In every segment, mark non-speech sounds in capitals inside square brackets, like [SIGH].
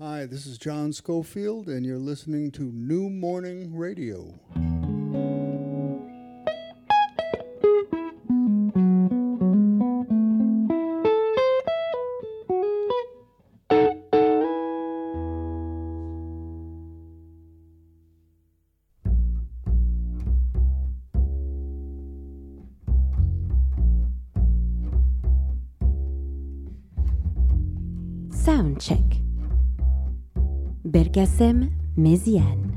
Hi, this is John Scofield, and you're listening to New Morning Radio. Kassem Méziane.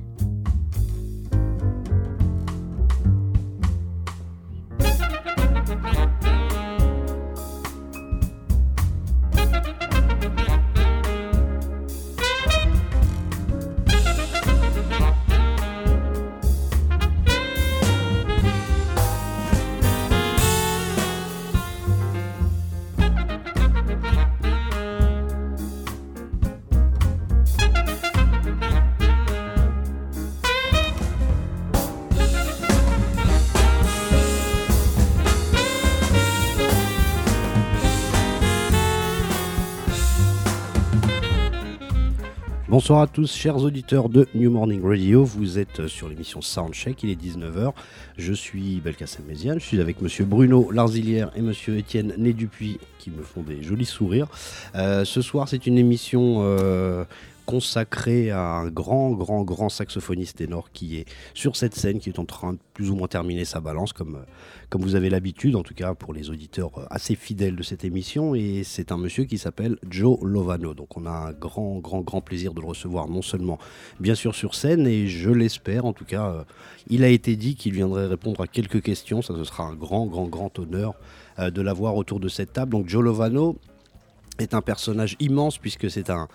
Bonsoir à tous, chers auditeurs de New Morning Radio. Vous êtes sur l'émission Soundcheck, il est 19h. Je suis Belkacem Méziane, je suis avec monsieur Bruno Larzilière et monsieur Étienne Né Dupuis qui me font des jolis sourires. Euh, ce soir, c'est une émission euh, consacrée à un grand, grand, grand saxophoniste ténor qui est sur cette scène, qui est en train de plus ou moins terminer sa balance, comme, comme vous avez l'habitude, en tout cas pour les auditeurs assez fidèles de cette émission. Et c'est un monsieur qui s'appelle Joe Lovano. Donc on a un grand, grand, grand plaisir de le recevoir, non seulement bien sûr sur scène, et je l'espère, en tout cas, euh, il a été dit qu'il viendrait répondre à quelques questions. Ça, ce sera un grand, grand, grand honneur euh, de l'avoir autour de cette table. Donc Joe Lovano, est un personnage immense puisque c'est un,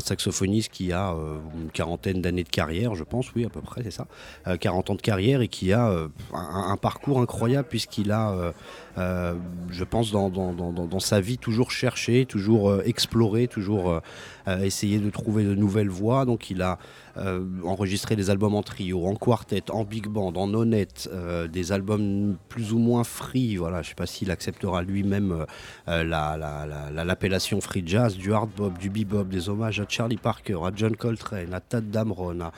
saxophoniste qui a euh, une quarantaine d'années de carrière, je pense, oui, à peu près, c'est ça, euh, 40 ans de carrière et qui a euh, un, un, parcours incroyable puisqu'il a, euh, euh, je pense, dans, sa vie toujours cherché, toujours exploré, toujours essayé de trouver de nouvelles voies. Donc il a enregistré des albums en trio, en quartet, en big band, en honnête, des albums plus ou moins free. Voilà, je ne sais pas s'il acceptera lui-même la, la, la, l'appellation free jazz, du hard bop, du bebop, des hommages à Charlie Parker, à John Coltrane, à Tad Damron, à,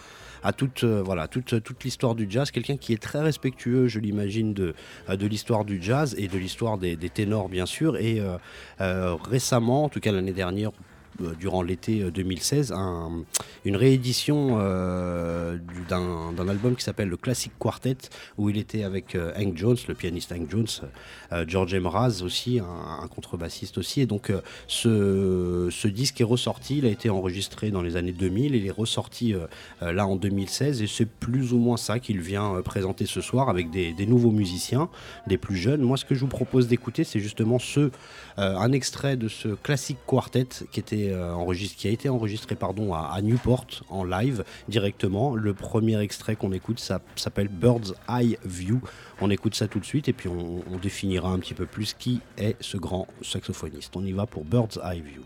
à toute, euh, voilà, toute, toute l'histoire du jazz. Quelqu'un qui est très respectueux, je l'imagine, de, de l'histoire du jazz et de l'histoire des, des, ténors, bien sûr. Et euh, euh, récemment, en tout cas l'année dernière, durant l'été 2016 un, une réédition euh, d'un album qui s'appelle le Classic Quartet où il était avec euh, Hank Jones, le pianiste Hank Jones, euh, George Mraz aussi, un, contrebassiste aussi. Et donc ce, disque est ressorti, il a été enregistré dans les années 2000, il est ressorti là en 2016 et c'est plus ou moins ça qu'il vient présenter ce soir avec des, des, nouveaux musiciens, des plus jeunes. Moi ce que je vous propose d'écouter c'est justement ce, un extrait de ce Classic Quartet qui qui a été enregistré pardon, à, Newport en live directement. Le premier extrait qu'on écoute ça s'appelle Bird's Eye View. On écoute ça tout de suite et puis on définira un petit peu plus qui est ce grand saxophoniste. On y va pour Bird's Eye View.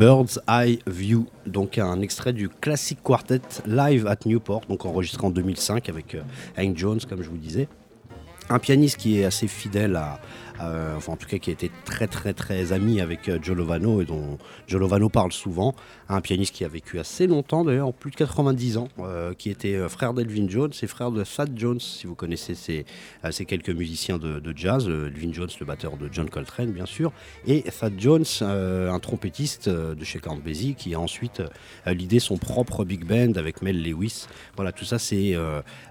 Bird's Eye View, donc un extrait du Classic Quartet live at Newport, donc enregistré en 2005 avec euh, Hank Jones, comme je vous disais. Un pianiste qui est assez fidèle à, euh, enfin en tout cas qui a été très très très ami avec euh, Joe Lovano et dont Joe Lovano parle souvent, un pianiste qui a vécu assez longtemps d'ailleurs, plus de 90 ans, euh, qui était frère d'Elvin Jones et frère de Thad Jones, si vous connaissez ces, ces quelques musiciens de, jazz, Elvin Jones le batteur de John Coltrane bien sûr, et Thad Jones, un trompettiste de chez Count qui a ensuite l'idée son propre big band avec Mel Lewis. Voilà, tout ça c'est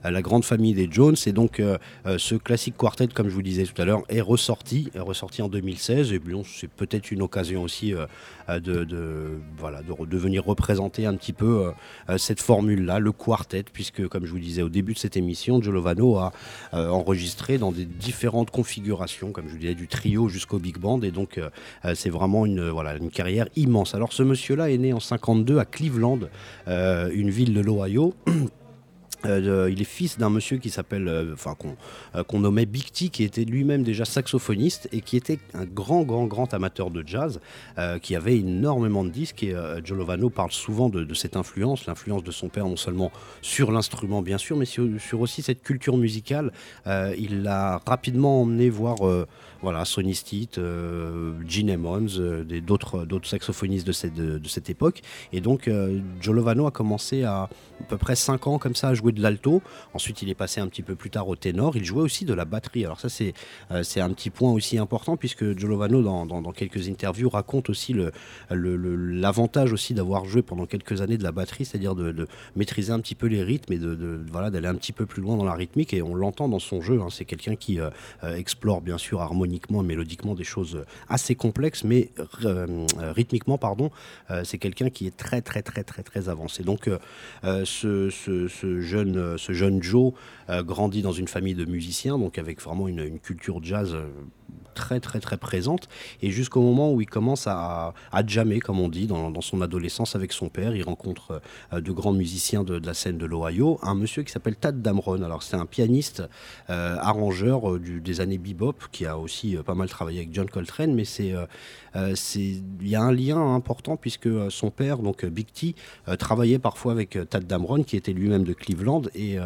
la grande famille des Jones et donc ce classique quartet comme je vous disais tout à l'heure est ressorti ressorti, en 2016. Et bon, c'est peut-être une occasion aussi euh, euh, de, voilà, de, venir représenter un petit peu euh, cette formule-là, le quartet, puisque, comme je vous disais au début de cette émission, Lovano a enregistré dans des différentes configurations, comme je vous disais, du trio jusqu'au big band. Et donc, c'est vraiment une, voilà, une carrière immense. Alors, ce monsieur-là est né en 52 à Cleveland, une ville de l'Ohio. Euh, il est fils d'un monsieur qui s'appelle, euh, enfin euh, qu'on nommait Big qui était lui-même déjà saxophoniste et qui était un grand, grand, grand amateur de jazz, qui avait énormément de disques. Et Joe Lovano parle souvent de, cette influence, l'influence de son père non seulement sur l'instrument bien sûr, mais sur, aussi cette culture musicale. il l'a rapidement emmené voir voilà, Sonny Stitt, euh, Gene Emmons, euh, d'autres saxophonistes de cette, époque. Et donc, euh, Joe Lovano a commencé à, peu près 5 ans comme ça à jouer de l'alto. Ensuite, il est passé un petit peu plus tard au ténor. Il jouait aussi de la batterie. Alors ça, c'est un petit point aussi important puisque Joe Lovano, dans, dans, quelques interviews, raconte aussi l'avantage aussi d'avoir joué pendant quelques années de la batterie, c'est-à-dire de, maîtriser un petit peu les rythmes et de, voilà d'aller un petit peu plus loin dans la rythmique. Et on l'entend dans son jeu. Hein. C'est quelqu'un qui explore bien sûr harmoniquement mélodiquement des choses assez complexes, mais euh, rythmiquement, pardon, euh, c'est quelqu'un qui est très très très très très avancé. Donc euh, ce, jeune, ce jeune Joe grandit dans une famille de musiciens, donc avec vraiment une culture jazz très très très présente. Et jusqu'au moment où il commence à, à jammer comme on dit dans, dans, son adolescence avec son père il rencontre euh, de grands musiciens de, la scène de l'Ohio un monsieur qui s'appelle Tad Damron. Alors c'est un pianiste euh, arrangeur euh, du, des années bebop qui a aussi pas mal travaillé avec John Coltrane mais c'est il y a un lien important puisque son père donc Big T travaillait parfois avec Tad Damron qui était lui-même de Cleveland et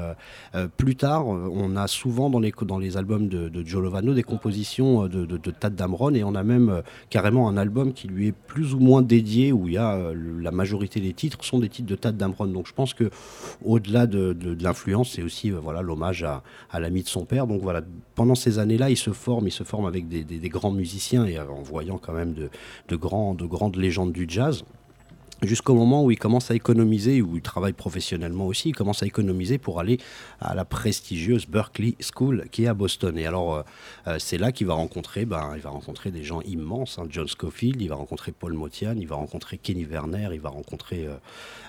plus tard on a souvent dans les, dans les albums de, de Joe Lovano des compositions de Tad Damron et on a même euh, carrément un album qui lui est plus ou moins dédié où il y a euh, la majorité des titres sont des titres de Tad Damron. Donc je pense que au-delà de, l'influence, c'est aussi euh, voilà l'hommage à, l'ami de son père. Donc voilà, pendant ces années-là, il se forme, il se forme avec des, grands musiciens et en voyant quand même de, grandes légendes du jazz jusqu'au moment où il commence à économiser, où il travaille professionnellement aussi, il commence à économiser pour aller à la prestigieuse Berkeley School qui est à Boston. Et alors, euh, euh, c'est là qu'il va rencontrer, ben, va rencontrer des gens immenses, hein. John Scofield, il va rencontrer Paul Motian, il va rencontrer Kenny Werner, il va rencontrer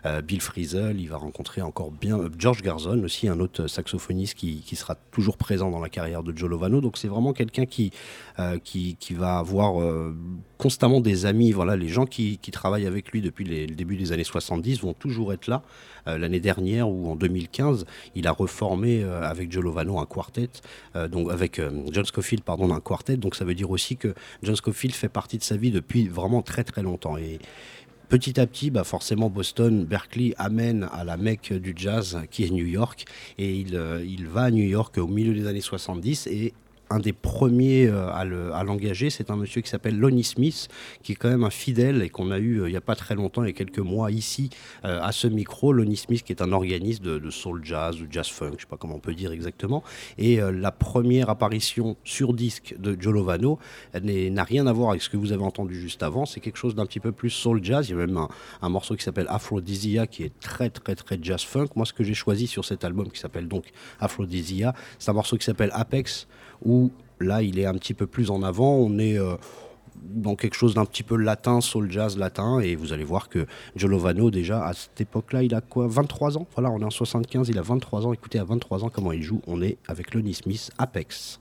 euh, Bill Frisell, il va rencontrer encore bien George Garzon aussi, un autre saxophoniste qui, qui, sera toujours présent dans la carrière de Joe Lovano. Donc c'est vraiment quelqu'un qui, qui, qui, va avoir constamment des amis. Voilà, les gens qui, qui travaillent avec lui depuis les le début des années 70 vont toujours être là. Euh, l'année dernière ou en 2015, il a reformé euh, avec Joe Lovano un quartet, euh, donc avec John Scofield pardon un quartet. Donc ça veut dire aussi que John Scofield fait partie de sa vie depuis vraiment très très longtemps et Petit à petit, bah forcément, Boston, Berkeley amène à la mecque du jazz qui est New York. Et il, il va à New York au milieu des années 70 et un des premiers euh, à l'engager, c'est un monsieur qui s'appelle Lonnie Smith, qui est quand même un fidèle et qu'on a eu euh, il n'y a pas très longtemps, il y a quelques mois ici euh, à ce micro. Lonnie Smith, qui est un organiste de, soul jazz ou jazz funk, je ne sais pas comment on peut dire exactement. Et la première apparition sur disque de Joe Lovano n'a rien à voir avec ce que vous avez entendu juste avant. C'est quelque chose d'un petit peu plus soul jazz. Il y a même un, morceau qui s'appelle Aphrodisia qui est très très très jazz funk. Moi, ce que j'ai choisi sur cet album qui s'appelle donc Aphrodisia, c'est un morceau qui s'appelle Apex où là, il est un petit peu plus en avant. On est euh, dans quelque chose d'un petit peu latin, soul jazz latin. Et vous allez voir que Giovanno, déjà à cette époque-là, il a quoi 23 ans? Voilà, on est en 75, il a 23 ans. Écoutez, à 23 ans, comment il joue On est avec Lonnie Smith, Apex.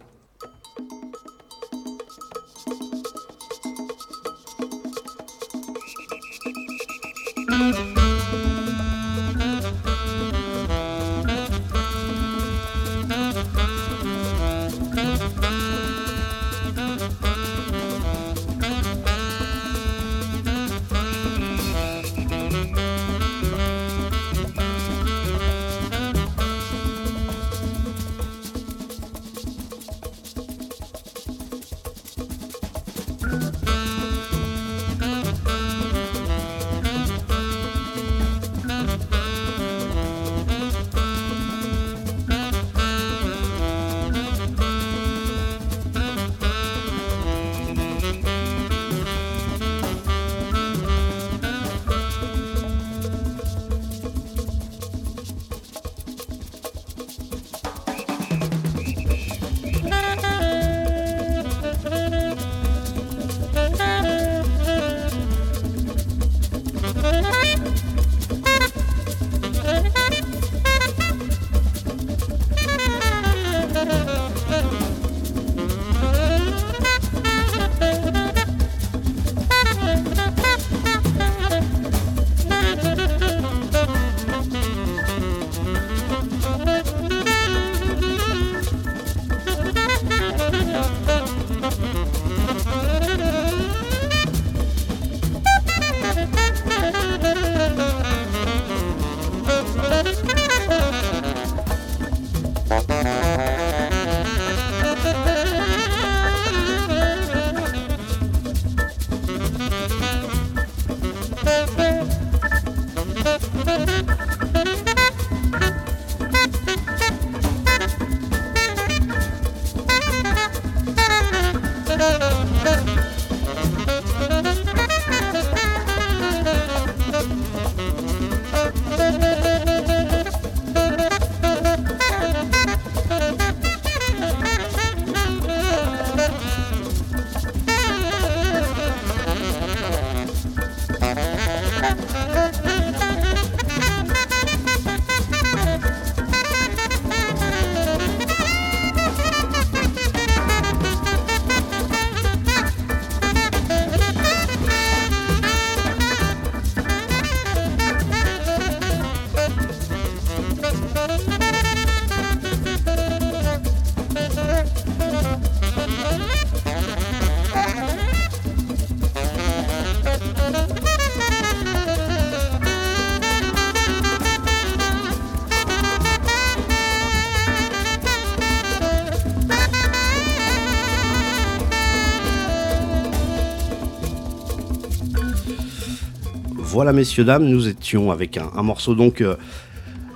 Voilà, messieurs, dames, nous étions avec un, un morceau donc. euh,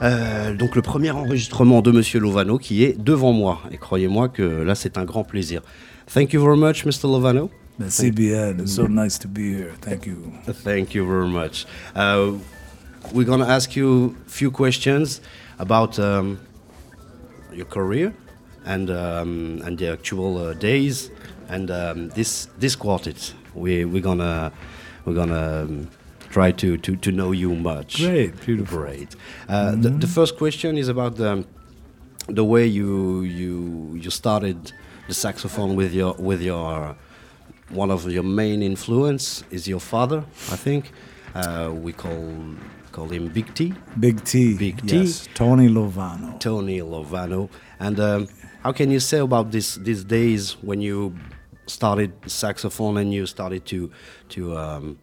euh, donc le premier enregistrement de Monsieur Lovano qui est devant moi et croyez-moi que là c'est un grand plaisir. Thank you very much, Mr. Lovano. Merci bien. It's so nice to be here. Thank you. Thank you very much. Uh, we're gonna ask you a few questions about um, your career and um, and the actual uh, days and um, this this quartet. We we're gonna we're gonna um, try to, to to know you much. Great, beautiful. Great. Uh, the, the first question is about the the way you you you started the saxophone with your with your one of your main influence is your father, I think. Uh, we call call him Big T, Big T. Big T. Yes, Tony Lovano. Tony Lovano. And um, how can you say about this these days when you started saxophone and you started to to um,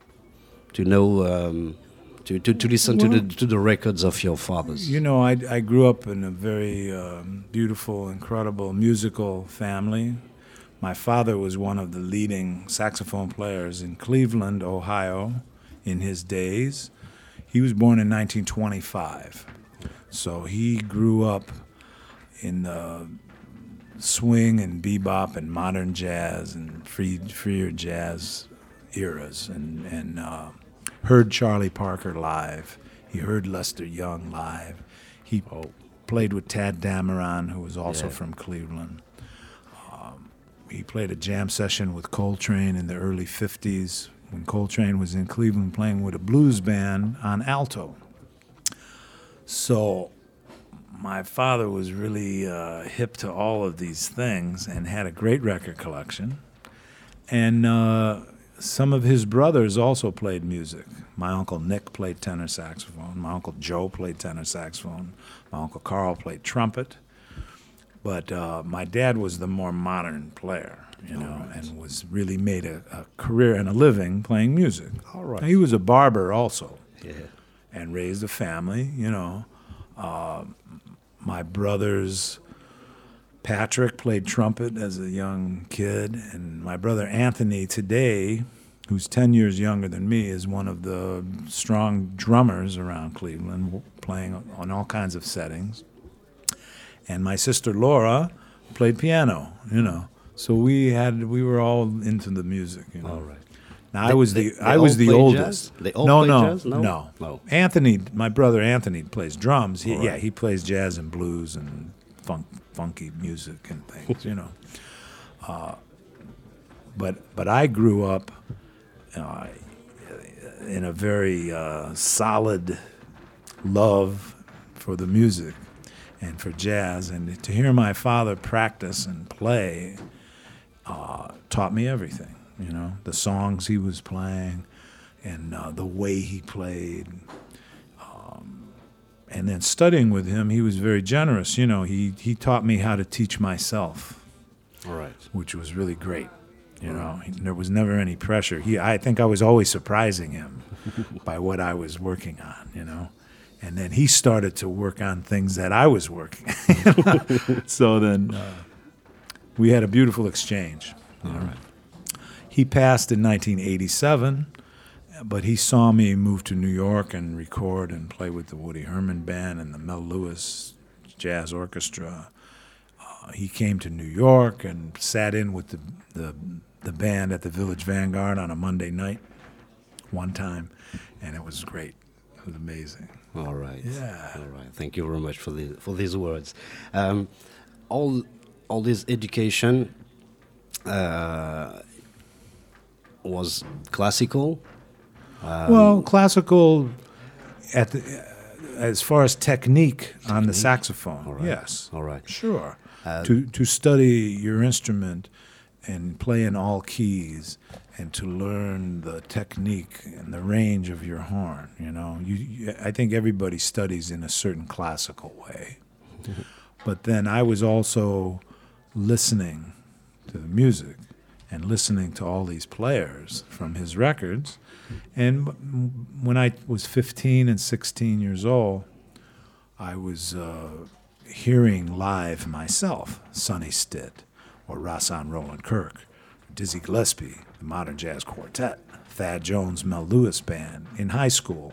to know um, to, to, to listen to the to the records of your fathers? You know, I, I grew up in a very um, beautiful, incredible musical family. My father was one of the leading saxophone players in Cleveland, Ohio, in his days. He was born in 1925. So he grew up in the swing and bebop and modern jazz and free, freer jazz eras and, and uh, heard Charlie Parker live. He heard Lester Young live. He played with Tadd Dameron, who was also Yeah. from Cleveland. Um, he played a jam session with Coltrane in the early 50s when Coltrane was in Cleveland playing with a blues band on alto. So my father was really uh, hip to all of these things and had a great record collection. And uh, some of his brothers also played music. My uncle Nick played tenor saxophone. My uncle Joe played tenor saxophone. My uncle Carl played trumpet. But uh, my dad was the more modern player, you know, and was really made a, a career and a living playing music. All right. He was a barber also Yeah. and raised a family, you know. Uh, my brothers, Patrick played trumpet as a young kid, and my brother Anthony today, who's 10 years younger than me, is one of the strong drummers around Cleveland, playing on all kinds of settings. And my sister Laura played piano, you know. So we had we were all into the music, you know. All right. Now, I was they- the they I was the oldest. They no, play no, jazz? No? no, No. Anthony, my brother Anthony plays drums. He, All Yeah, he plays jazz and blues and funk, funky music and things, [LAUGHS] you know. Uh, but but I grew up uh, in a very uh, solid love for the music and for jazz, and to hear my father practice and play uh, taught me everything. You know, the songs he was playing, and uh, the way he played. And then studying with him, he was very generous. You know, he he taught me how to teach myself All right. which was really great. You know, He- there was never any pressure. He, I think, I was always surprising him [LAUGHS] by what I was working on. You know, and then he started to work on things that I was working. [LAUGHS] [LAUGHS] so then uh, we had a beautiful exchange. you know. He passed in 1987, but he saw me move to New York and record and play with the Woody Herman Band and the Mel Lewis Jazz Orchestra. Uh, he came to New York and sat in with the, the the band at the Village Vanguard on a Monday night, one time, and it was great. It was amazing. All right. Yeah. All right. Thank you very much for the for these words. Um, all all this education uh, was classical. Um, well, classical at the, uh, as far as technique, on the saxophone. All right. Yes. All right. Sure. Uh, to to study your instrument and play in all keys and to learn the technique and the range of your horn, you know. You, you I think everybody studies in a certain classical way. [LAUGHS] but then I was also listening to the music and listening to all these players from his records. And when I was 15 and 16 years old, I was uh, hearing live myself Sonny Stitt or Rahsaan Roland Kirk, Dizzy Gillespie, the Modern Jazz Quartet, Thad Jones Mel Lewis Band in high school.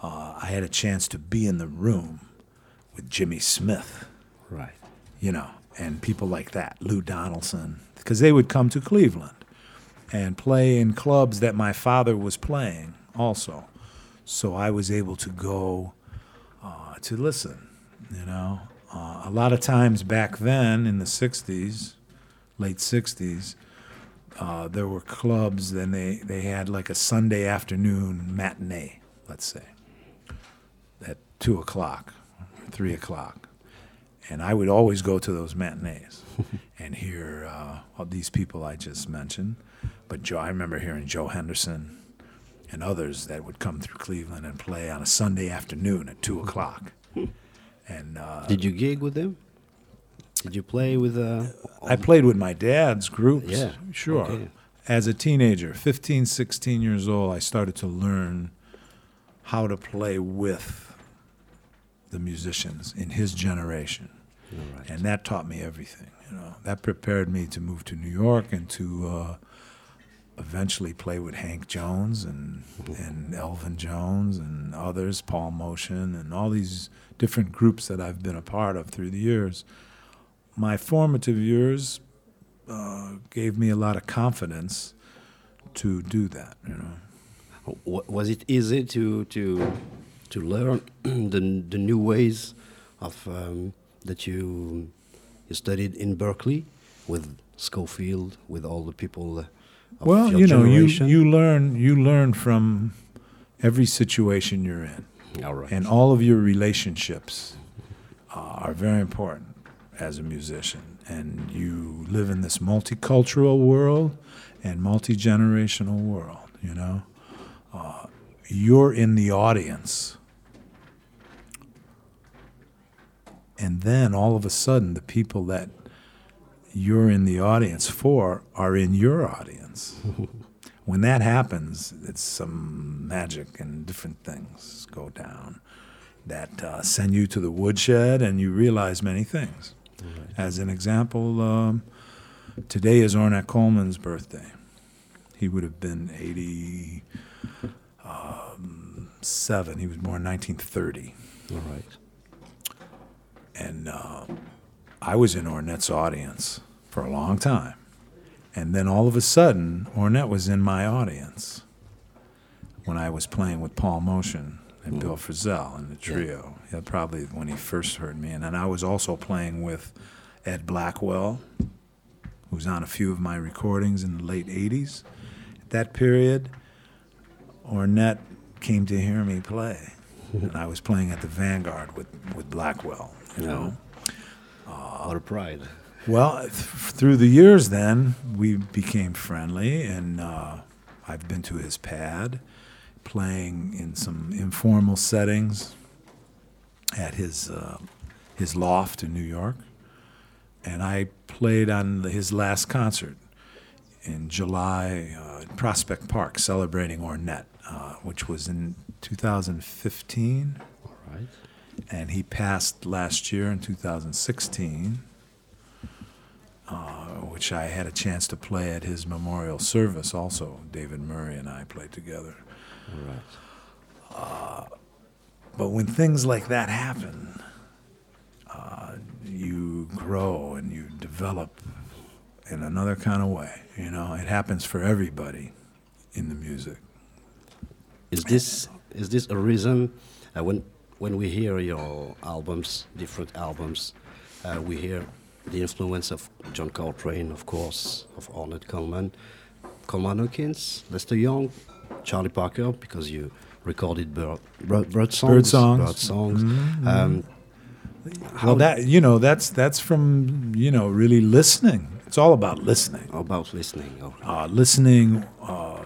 Uh, I had a chance to be in the room with Jimmy Smith, right. you know, and people like that, Lou Donaldson, because they would come to Cleveland and play in clubs that my father was playing also. So I was able to go uh, to listen, you know. Uh, a lot of times back then in the 60s, late 60s, uh, there were clubs, and they, they had like a Sunday afternoon matinee, let's say, at 2 o'clock, 3 o'clock. And I would always go to those matinees [LAUGHS] and hear uh, these people I just mentioned. But Joe, I remember hearing Joe Henderson and others that would come through Cleveland and play on a Sunday afternoon at 2 o'clock. [LAUGHS] And uh, Did you gig with them? Did you play with? Uh, I played with my dad's groups. Yeah, Sure. okay. As a teenager, 15, 16 years old, I started to learn how to play with the musicians in his generation. all right. And that taught me everything. You know, that prepared me to move to New York and to uh, eventually play with Hank Jones and and Elvin Jones and others, Paul Motian, and all these different groups that I've been a part of through the years. My formative years uh, gave me a lot of confidence to do that. You know. Was it easy to to to learn [CLEARS THROAT] the the new ways of um, that you you studied in Berklee with Scofield, with all the people? Well, you know, you you learn you learn from every situation you're in. all right. And all of your relationships uh, are very important as a musician. And you live in this multicultural world and multi generational world, you know? Uh, you're in the audience. And then all of a sudden, the people that you're in the audience for are in your audience. When that happens, it's some magic and different things go down that uh, send you to the woodshed and you realize many things. As an example, um, today is Ornette Coleman's birthday. He would have been 87. He was born in 1930. all right. And uh, I was in Ornette's audience for a long time. And then all of a sudden, Ornette was in my audience when I was playing with Paul Motian and Bill Frisell in the trio. Yeah, probably when he first heard me. And then I was also playing with Ed Blackwell, who's on a few of my recordings in the late 80s. At that period, Ornette came to hear me play. [LAUGHS] and I was playing at the Vanguard with, with Blackwell, you know. What a pride. Well, th- through the years, then we became friendly, and uh, I've been to his pad, playing in some informal settings at his uh, his loft in New York, and I played on the, his last concert in July uh, in Prospect Park, celebrating Ornette, uh, which was in 2015 All right. and he passed last year in 2016, uh, which I had a chance to play at his memorial service. Also, David Murray and I played together. Right. But when things like that happen, uh, you grow and you develop in another kind of way. You know, it happens for everybody in the music. Is this is this a reason uh, when when we hear your albums, different albums, uh, we hear the influence of John Coltrane, of course, of Ornette Coleman, Coleman Hawkins, Lester Young, Charlie Parker, because you recorded bird, bird, bird songs, Bird songs. bird songs. Mhm. Um, Well, that you know, that's that's from you know really listening. It's all about listening. about listening. Oh, uh, listening uh,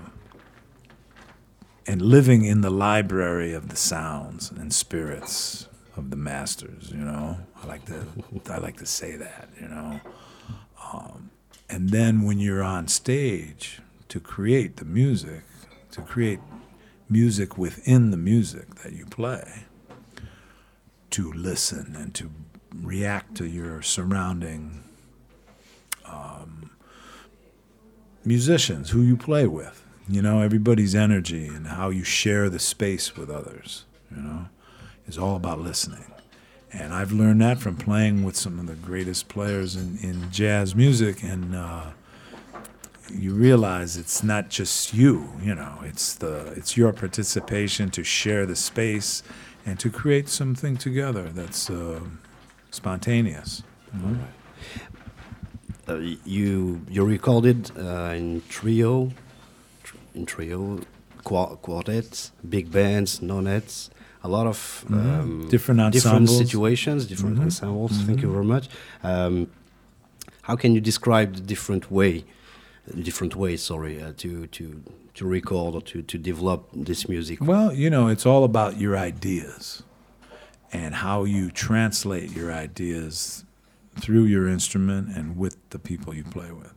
and living in the library of the sounds and spirits of the masters. You know, I like to I like to say that. You know, um, and then when you're on stage to create the music, to create music within the music that you play, to listen and to react to your surrounding musicians who you play with you know everybody's energy and how you share the space with others you know is all about listening. And i've learned that from playing with some of the greatest players in, in jazz music. And uh, you realize it's not just you you know it's the it's your participation to share the space and to create something together that's uh, spontaneous. You know? uh, you you recorded uh, in trio, tr- in trio, qua- quartets, big bands, nonettes, a lot of um, Mm-hmm. Different different situations, different Mhm. ensembles. Thank you very much. Um, how can you describe the different way, different ways? Sorry, uh, to to to record or to to develop this music. Well, you know, it's all about your ideas and how you translate your ideas through your instrument and with the people you play with.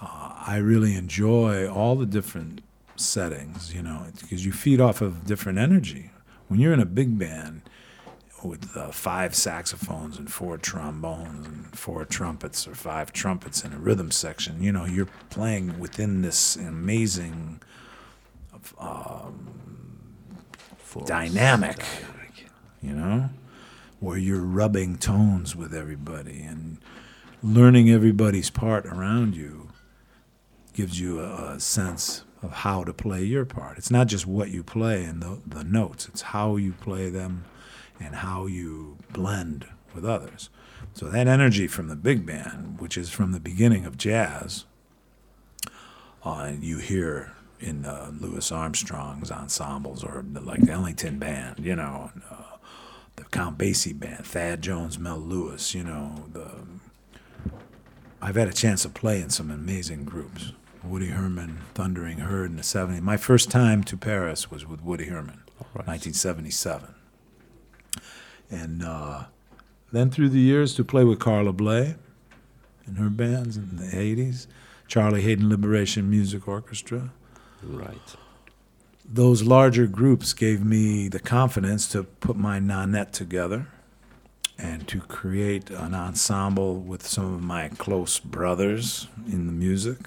Uh, I really enjoy all the different settings, you know, because you feed off of different energy. When you're in a big band with uh, five saxophones and four trombones and four trumpets or five trumpets in a rhythm section, you know, you're playing within this amazing for dynamic. dynamic. you know, where you're rubbing tones with everybody and learning everybody's part around you gives you a, a sense of how to play your part. It's not just what you play and the, the notes, it's how you play them and how you blend with others. So that energy from the big band, which is from the beginning of jazz, uh, you hear in uh, Louis Armstrong's ensembles or the, like the Ellington Band, you know, and, uh, the Count Basie Band, Thad Jones, Mel Lewis, you know. The I've had a chance to play in some amazing groups. Woody Herman, Thundering Herd in the 70s. My first time to Paris was with Woody Herman, 1977. And uh, then through the years to play with Carla Bley and her bands in the 80s, Charlie Haden Liberation Music Orchestra. Right. Those larger groups gave me the confidence to put my nonette together and to create an ensemble with some of my close brothers in the music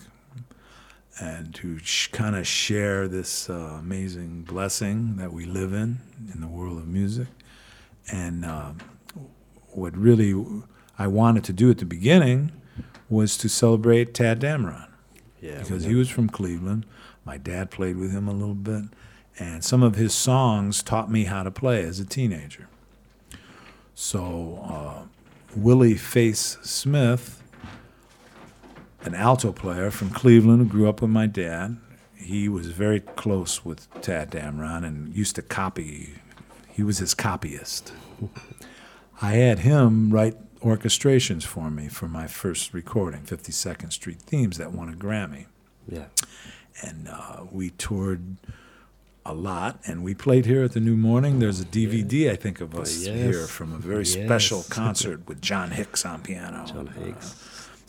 and to sh- kind of share this uh, amazing blessing that we live in in the world of music. And um, what really I wanted to do at the beginning was to celebrate Tadd Dameron Yeah. because he was from Cleveland. My dad played with him a little bit, and some of his songs taught me how to play as a teenager. So, uh, Willie Face Smith, an alto player from Cleveland who grew up with my dad, he was very close with Tadd Dameron and used to copy. He was his copyist. I had him write orchestrations for me for my first recording, 52nd Street Themes, that won a Grammy. Yeah. And uh, we toured a lot, and we played here at the New Morning. There's a DVD, I think, of us Yes. here from a very special [LAUGHS] concert with John Hicks on piano. John uh, Hicks.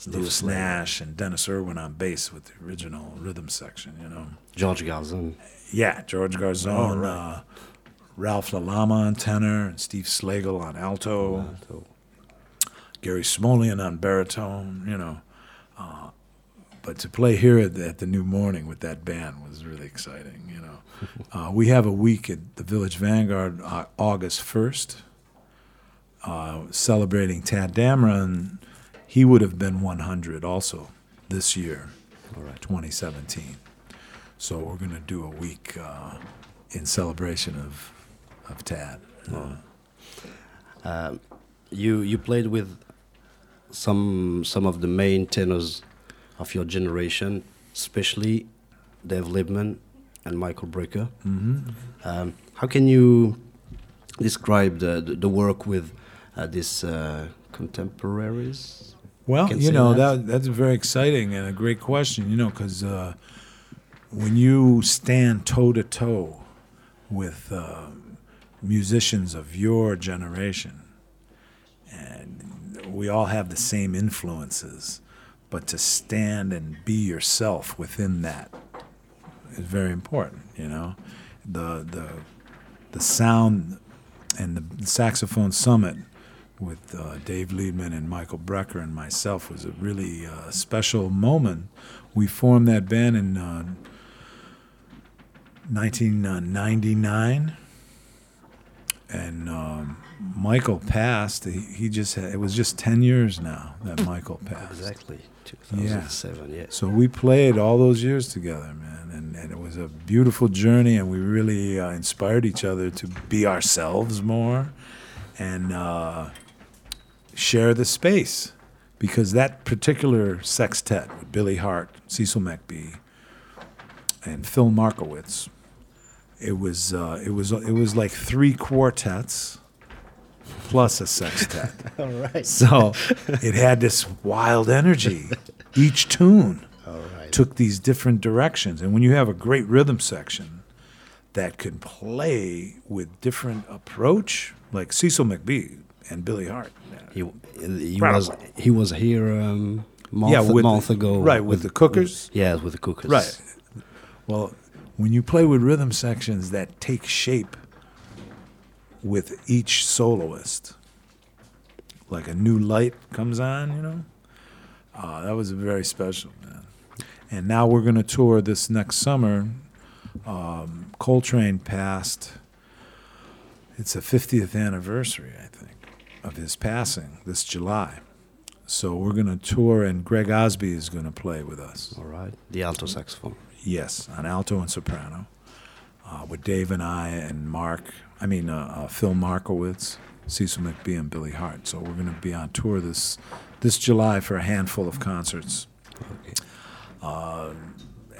Lewis Nash and Dennis Irwin on bass with the original rhythm section, you know. George Garzone. Yeah, George Garzone, All right. uh, Ralph LaLama on tenor, and Steve Slagle on alto, So, Gary Smulyan on baritone, you know. Uh, but to play here at the, at the New Morning with that band was really exciting. You know, [LAUGHS] uh, we have a week at the Village Vanguard uh, August first, uh, celebrating Tadd Dameron. He would have been 100 also this year, All right. 2017. So we're going to do a week uh, in celebration of of Tadd. Uh, Um, you you played with some some of the main tenors of your generation, especially Dave Liebman and Michael Brecker. mhm. Um, how can you describe the the, the work with uh, these uh, contemporaries? Well, you know that. that that's very exciting and a great question. You know, because uh, when you stand toe to toe with uh, musicians of your generation, and we all have the same influences, but to stand and be yourself within that is very important. You know, the the the sound and the saxophone summit with uh, Dave Liebman and Michael Brecker and myself was a really uh, special moment. We formed that band in uh, 1999, and um, Michael passed. He, he just had, it was just 10 years now that Michael passed. Exactly, 2007. Yeah. So we played all those years together, man, and, and it was a beautiful journey, and we really uh, inspired each other to be ourselves more and uh, share the space. Because that particular sextet with Billy Hart, Cecil McBee, and Phil Markowitz, it was uh, it was it was like three quartets plus a sextet. [LAUGHS] All right. So it had this wild energy. Each tune All right. took these different directions. And when you have a great rhythm section that can play with different approach, like Cecil McBee and Billy Hart. He, he was he was here um, month, Yeah, with the- month ago. right, with the Cookers? With, yeah, with the cookers. Right. Well, when you play with rhythm sections that take shape with each soloist, like a new light comes on, you know, uh, that was very special, man. And now we're going to tour this next summer. Um, Coltrane passed. It's a 50th anniversary, of his passing this July. So we're going to tour, and Greg Osby is going to play with us. All right. The alto saxophone. Yes, on alto and soprano, uh, with Dave and I and Mark. I mean uh, uh, Phil Markowitz, Cecil McBee, and Billy Hart. So we're going to be on tour this this July for a handful of concerts, Okay.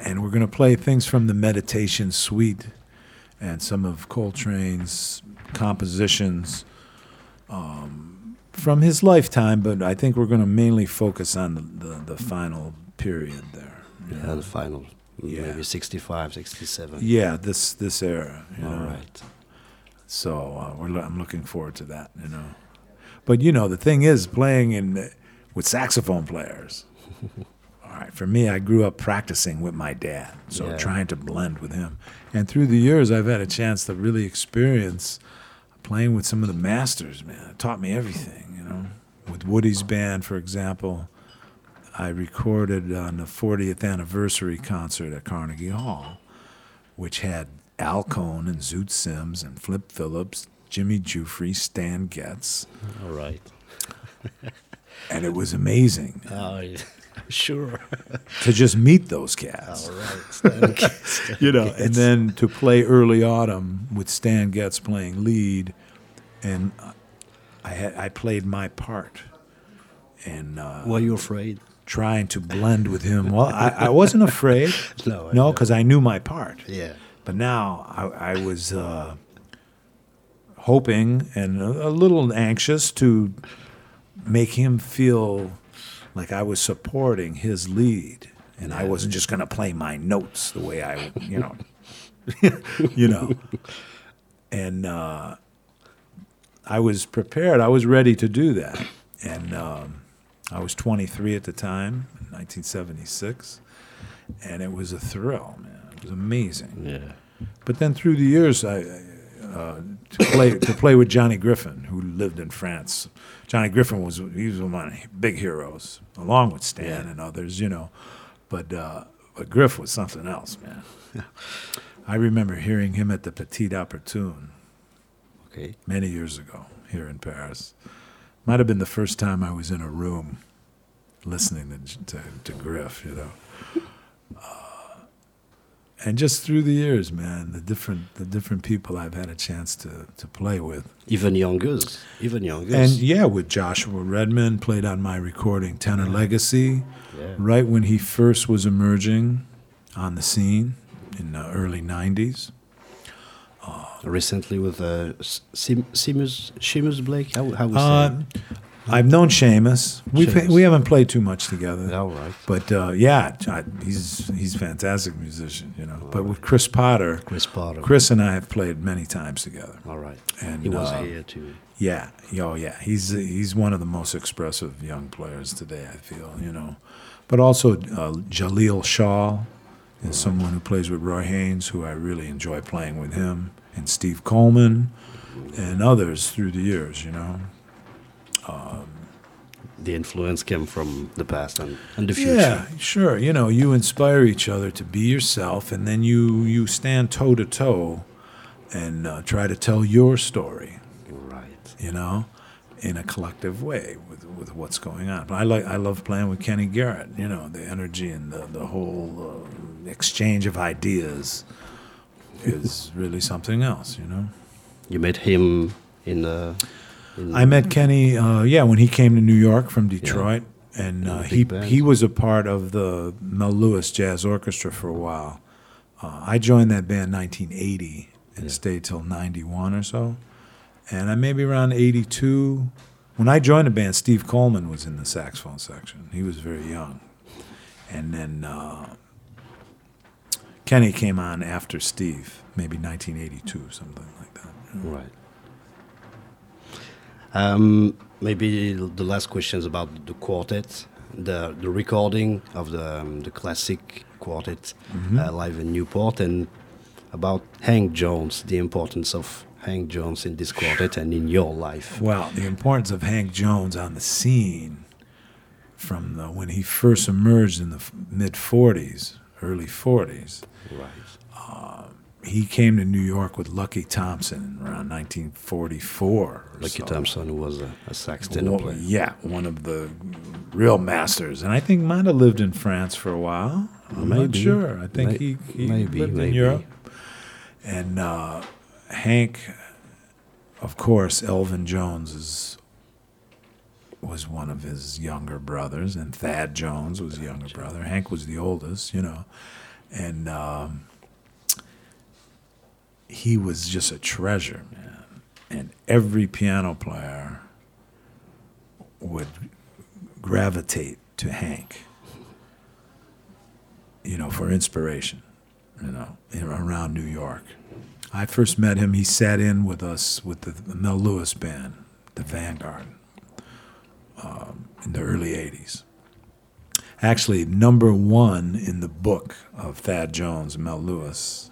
and we're going to play things from the Meditation Suite and some of Coltrane's compositions um, from his lifetime. But I think we're going to mainly focus on the, the, the final period there. Yeah, know. the final. Yeah. Maybe 65, 67. Yeah, this this era. You All know. right. So uh, lo- I'm looking forward to that, you know. But you know, the thing is, playing in with saxophone players. [LAUGHS] All right, for me, I grew up practicing with my dad, so Yeah. trying to blend with him. And through the years, I've had a chance to really experience playing with some of the masters. Man, it taught me everything, you know. With Woody's band, for example, I recorded on the 40th anniversary concert at Carnegie Hall which had Al Cohn and Zoot Sims and Flip Phillips, Jimmy Giuffre, Stan Getz, All right. and it was amazing [LAUGHS] Oh, yeah. [LAUGHS] sure. to just meet those cats. All right. Stan [LAUGHS] Getz. You know, and then to play early autumn with Stan Getz playing lead, and I had I played my part, and uh, Were you afraid? trying to blend with him. Well, I, I wasn't [LAUGHS] afraid, No. No, because I knew my part. Yeah. But now I, I was uh, hoping and a, a little anxious to make him feel like I was supporting his lead, and I wasn't just going to play my notes the way I, you know, [LAUGHS] you know. And uh, I was prepared. I was ready to do that, and um, I was 23 at the time, in 1976, and it was a thrill, man. It was amazing. Yeah. But then through the years, I, uh, to play to play with Johnny Griffin, who lived in France. Johnny Griffin was he was one of my big heroes, along with Stan and others, you know. But uh, but Griff was something else, man. Yeah. I remember hearing him at the Petit Opportun Okay. many years ago here in Paris. Might have been the first time I was in a room listening to, to, to Griff, you know. Uh, and just through the years, man, the different the different people I've had a chance to, to play with. Even youngers. Even youngers. And yeah, with Joshua Redman, played on my recording Tenor Legacy, Yeah. right when he first was emerging on the scene in the early 90s. Recently with uh, Seamus, Seamus Blake. How, how say? Uh, I've known Seamus. Seamus. we haven't played too much together. All right. But uh, yeah, I, he's he's a fantastic musician, you know. But with Chris Potter, Chris Potter. Chris and I have played many times together. All right. And, he was uh, here too. Yeah, oh yeah, he's he's one of the most expressive young players today. I feel, you know. But also uh, Jaleel Shaw is someone who plays with Roy Haynes, who I really enjoy playing with him, and Steve Coleman, and others through the years, you know. The influence came from the past and, and the future. Yeah, sure. You know, you inspire each other to be yourself, and then you you stand toe to toe, and uh, try to tell your story. Right. You know, in a collective way with with what's going on. But I like I love playing with Kenny Garrett. You know, the energy and the the whole uh, exchange of ideas is really something else. You know. You met him in. Uh, I met Kenny, uh, yeah, when he came to New York from Detroit, and uh, he band. he was a part of the Mel Lewis Jazz Orchestra for a while. Uh, I joined that band 1980 and Yeah. stayed till 91 or so, and I maybe around 82. When I joined the band, Steve Coleman was in the saxophone section. He was very young, and then uh, Kenny came on after Steve, maybe 1982, something like that. Right. Um, maybe the last question is about the quartet, the the recording of the um, the classic quartet Mm-hmm. uh, live in Newport, and about Hank Jones, the importance of Hank Jones in this quartet and in your life. Well, the importance of Hank Jones on the scene from the, when he first emerged in the mid 40s, early 40s. Right. He came to New York with Lucky Thompson around 1944. Lucky so. Thompson, was a, a sax tenor Well, player. yeah, one of the real masters, and I think might have lived in France for a while. I'm not sure. I think he, he maybe, lived in. Europe. And uh, Hank, of course, Elvin Jones is was one of his younger brothers, and Thad Jones was a younger brother. Hank was the oldest, you know, and um, he was just a treasure, man. And every piano player would gravitate to Hank, you know, for inspiration, you know, around New York. I first met him, he sat in with us with the Mel Lewis band, the Vanguard, um, in the early 80s. Actually, number one in the book of Thad Jones Mel Lewis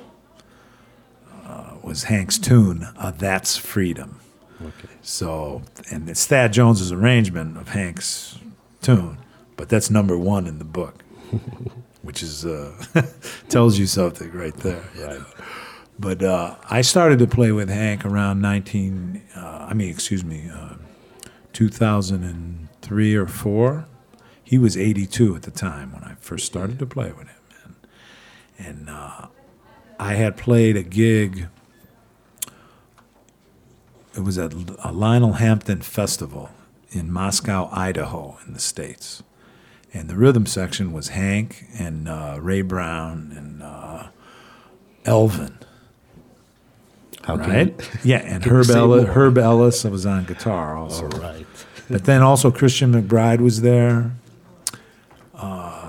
uh, was Hank's tune, uh, That's Freedom. Okay. So, and it's Thad Jones's arrangement of Hank's tune, but that's number one in the book, [LAUGHS] which is uh, [LAUGHS] tells you something right there. you know. But uh, I started to play with Hank around 19. Uh, I mean, excuse me, uh, 2003 or four. He was 82 at the time when I first started to play with him, and and uh, I had played a gig it was at a Lionel Hampton festival in Moscow, Idaho, in the States. And the rhythm section was Hank and uh, Ray Brown and uh, Elvin, How right? yeah, and Herb, Ellis. Herb Ellis was on guitar also. All right. But then also Christian McBride was there. Uh,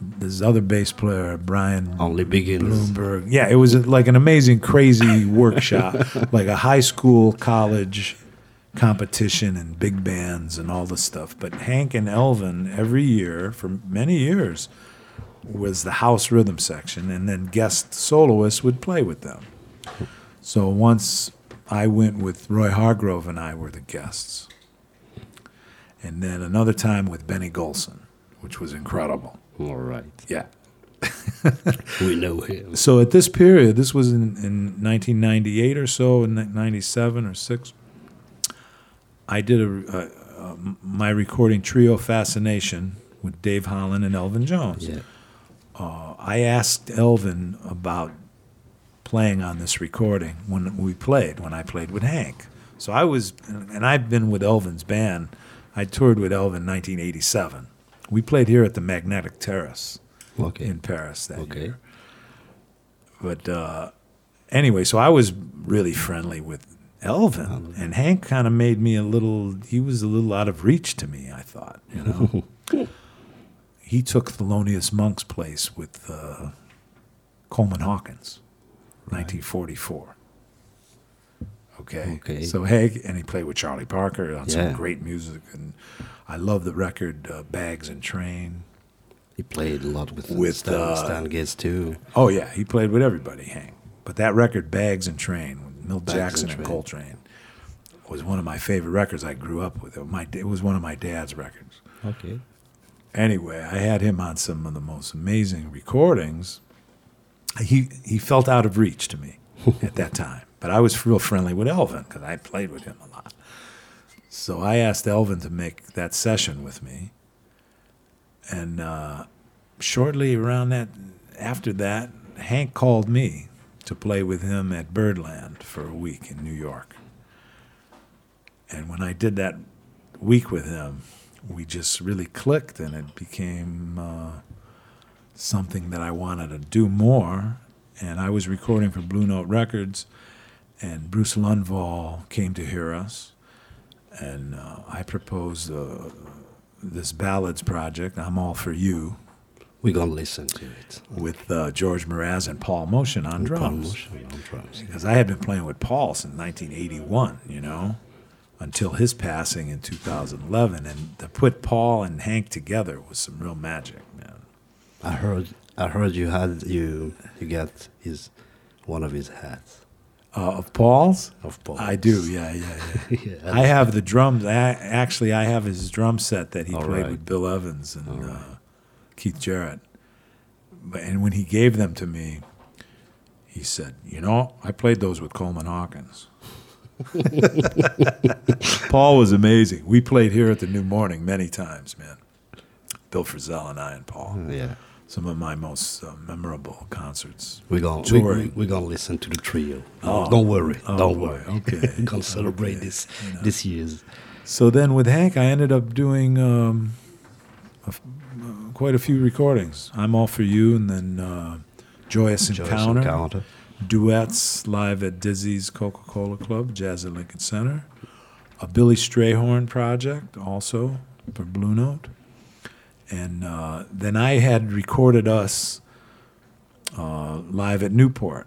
this other bass player, Brian Only begins. Bloomberg. Yeah, it was like an amazing, crazy workshop, [LAUGHS] like a high school, college competition and big bands and all this stuff. But Hank and Elvin, every year for many years, was the house rhythm section, and then guest soloists would play with them. So once I went with Roy Hargrove and I were the guests. And then another time with Benny Golson, which was incredible. All right. Yeah. [LAUGHS] We know him. So at this period, this was in, in 1998 or so, in 97 or 6, I did a, a, a, my recording trio Fascination with Dave Holland and Elvin Jones. Yeah. Uh, I asked Elvin about playing on this recording when we played, when I played with Hank. So I was, and I've been with Elvin's band. I toured with Elvin in 1987. We played here at the Magnetic Terrace Okay. in Paris that Okay. year. But uh, anyway, so I was really friendly with Elvin, and Hank kind of made me a little. He was a little out of reach to me. I thought, you know. [LAUGHS] he took Thelonious Monk's place with uh, Coleman Hawkins, 1944. Okay. Okay. So Hank, and he played with Charlie Parker on Yeah. some great music, and I love the record uh, "Bags and Train." He played a lot with, With, Stan, uh, Stan Getz too. Oh yeah, he played with everybody, Hank. But that record, Bags and Train, with Milt Bags Jackson and and, Coltrane, was one of my favorite records. I grew up with it. My it was one of my dad's records. Okay. Anyway, I had him on some of the most amazing recordings. He he felt out of reach to me [LAUGHS] at that time, but I was real friendly with Elvin because I played with him a lot. So I asked Elvin to make that session with me, and uh, shortly around that, after that, Hank called me to play with him at Birdland for a week in New York. And when I did that week with him, we just really clicked, and it became uh, something that I wanted to do more. And I was recording for Blue Note Records, and Bruce Lundvall came to hear us, and uh, I proposed uh, this ballads project. I'm all for you We're gonna listen to it. with uh, George Mraz and Paul Motian on drums. Promotion on drums. Because I had been playing with Paul since 1981, you know, until his passing in 2011. And to put Paul and Hank together was some real magic, man. I heard. I heard you had you you got his one of his hats Uh, of Paul's? of Paul. I do, yeah, yeah, yeah. [LAUGHS] yeah. I have the drums. I, actually, I have his drum set that he All played right. with Bill Evans and All right. uh, Keith Jarrett. But, and when he gave them to me, he said, "You know, I played those with Coleman Hawkins." [LAUGHS] Paul was amazing. We played here at the New Morning many times, man. Bill Frisell and I and Paul. yeah. Some of my most uh, memorable concerts. We're gonna we, Touring. we, are gonna listen to the trio. Oh. don't worry. Oh, don't worry. Okay. [LAUGHS] we're gonna celebrate Okay. this You know. this year's. So then with Hank, I ended up doing um, a f- uh, quite a few recordings. I'm All For You, and then uh, Joyous, Joyous Encounter, Encounter. duets live at Dizzy's Coca Cola Club, Jazz at Lincoln Center, a Billy Strayhorn project also for Blue Note. And uh, then I had recorded us uh, live at Newport.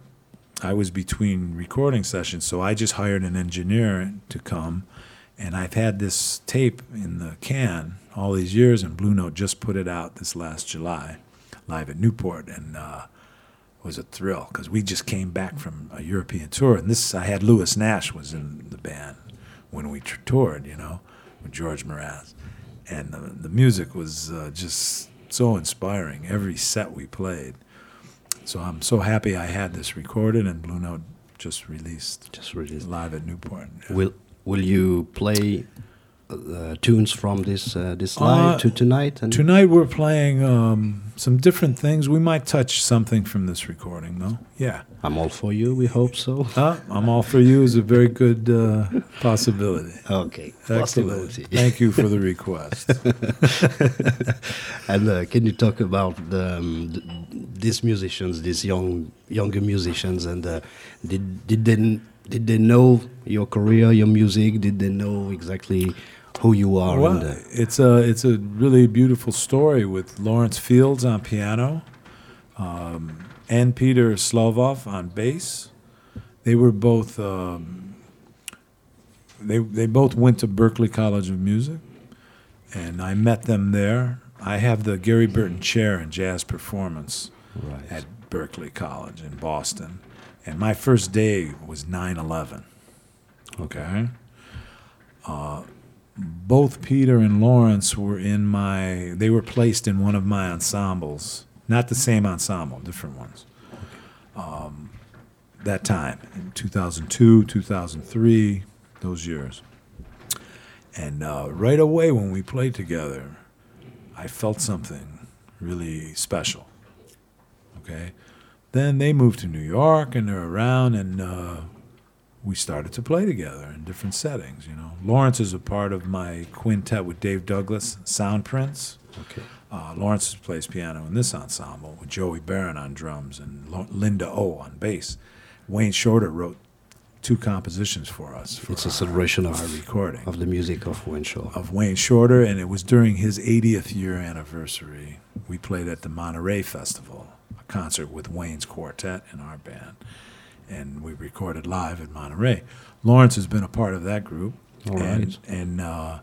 I was between recording sessions, so I just hired an engineer to come. And I've had this tape in the can all these years, and Blue Note just put it out this last July, live at Newport, and uh, was a thrill because we just came back from a European tour, and this I had Lewis Nash was in the band when we toured, you know, with George Mraz, and the, the music was uh, just so inspiring. Every set we played, so I'm so happy I had this recorded, and Blue Note just released Just released. live at Newport. Yeah. Will Will you play uh, tunes from this uh, this live Uh, to tonight? And Tonight we're playing um, some different things. We might touch something from this recording, though. Yeah. I'm all for you. We hope so. [LAUGHS] Uh, I'm all for you is a very good uh, possibility. Okay, Excellent. possibility. [LAUGHS] Thank you for the request. [LAUGHS] and uh, can you talk about the, um, th- these musicians, these young younger musicians, and uh, did did they did they know your career, your music? Did they know exactly who you are? well, uh, it's a it's a really beautiful story with Lawrence Fields on piano, um, and Peter Slavov on bass. They were both um, they they both went to Berklee College of Music, and I met them there. I have the Gary Burton Chair in Jazz Performance right. at Berklee College in Boston. And my first day was 9 11. Okay. Uh, both Peter and Lawrence were in my, they were placed in one of my ensembles. Not the same ensemble, different ones. Um, that time, in 2002, 2003, those years. And uh, right away when we played together, I felt something really special. Okay? Then they moved to New York and they're around, and uh, we started to play together in different settings. You know, Lawrence is a part of my quintet with Dave Douglas, Sound Prints. Okay. Uh, Lawrence plays piano in this ensemble with Joey Baron on drums and Lo- Linda O on bass. Wayne Shorter wrote two compositions for us. For It's a celebration our of our recording of the music of Wayne Shaw. of Wayne Shorter, and it was during his 80th year anniversary. We played at the Monterey Festival, a concert with Wayne's quartet and our band, and we recorded live at Monterey. Lawrence has been a part of that group, All and right. and uh,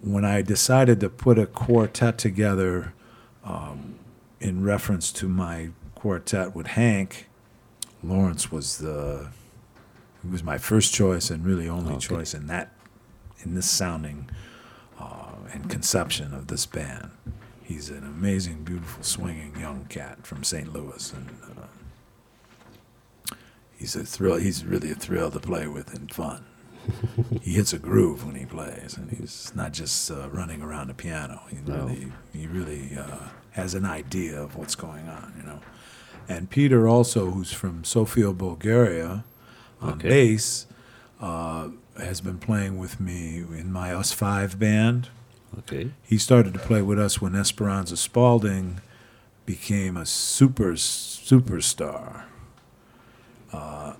when I decided to put a quartet together um, in reference to my quartet with Hank, Lawrence was the he was my first choice and really only Okay. choice in that in this sounding uh, and conception of this band. He's an amazing, beautiful, swinging young cat from St. Louis, and uh, he's a thrill. He's really a thrill to play with and fun. [LAUGHS] he hits a groove when he plays, and he's not just uh, running around the piano. He No. really, he really uh, has an idea of what's going on, you know. And Peter also, who's from Sofia, Bulgaria, on Okay. bass, uh, has been playing with me in my Us Five band. Okay. He started to play with us when Esperanza Spalding became a super superstar. Uh,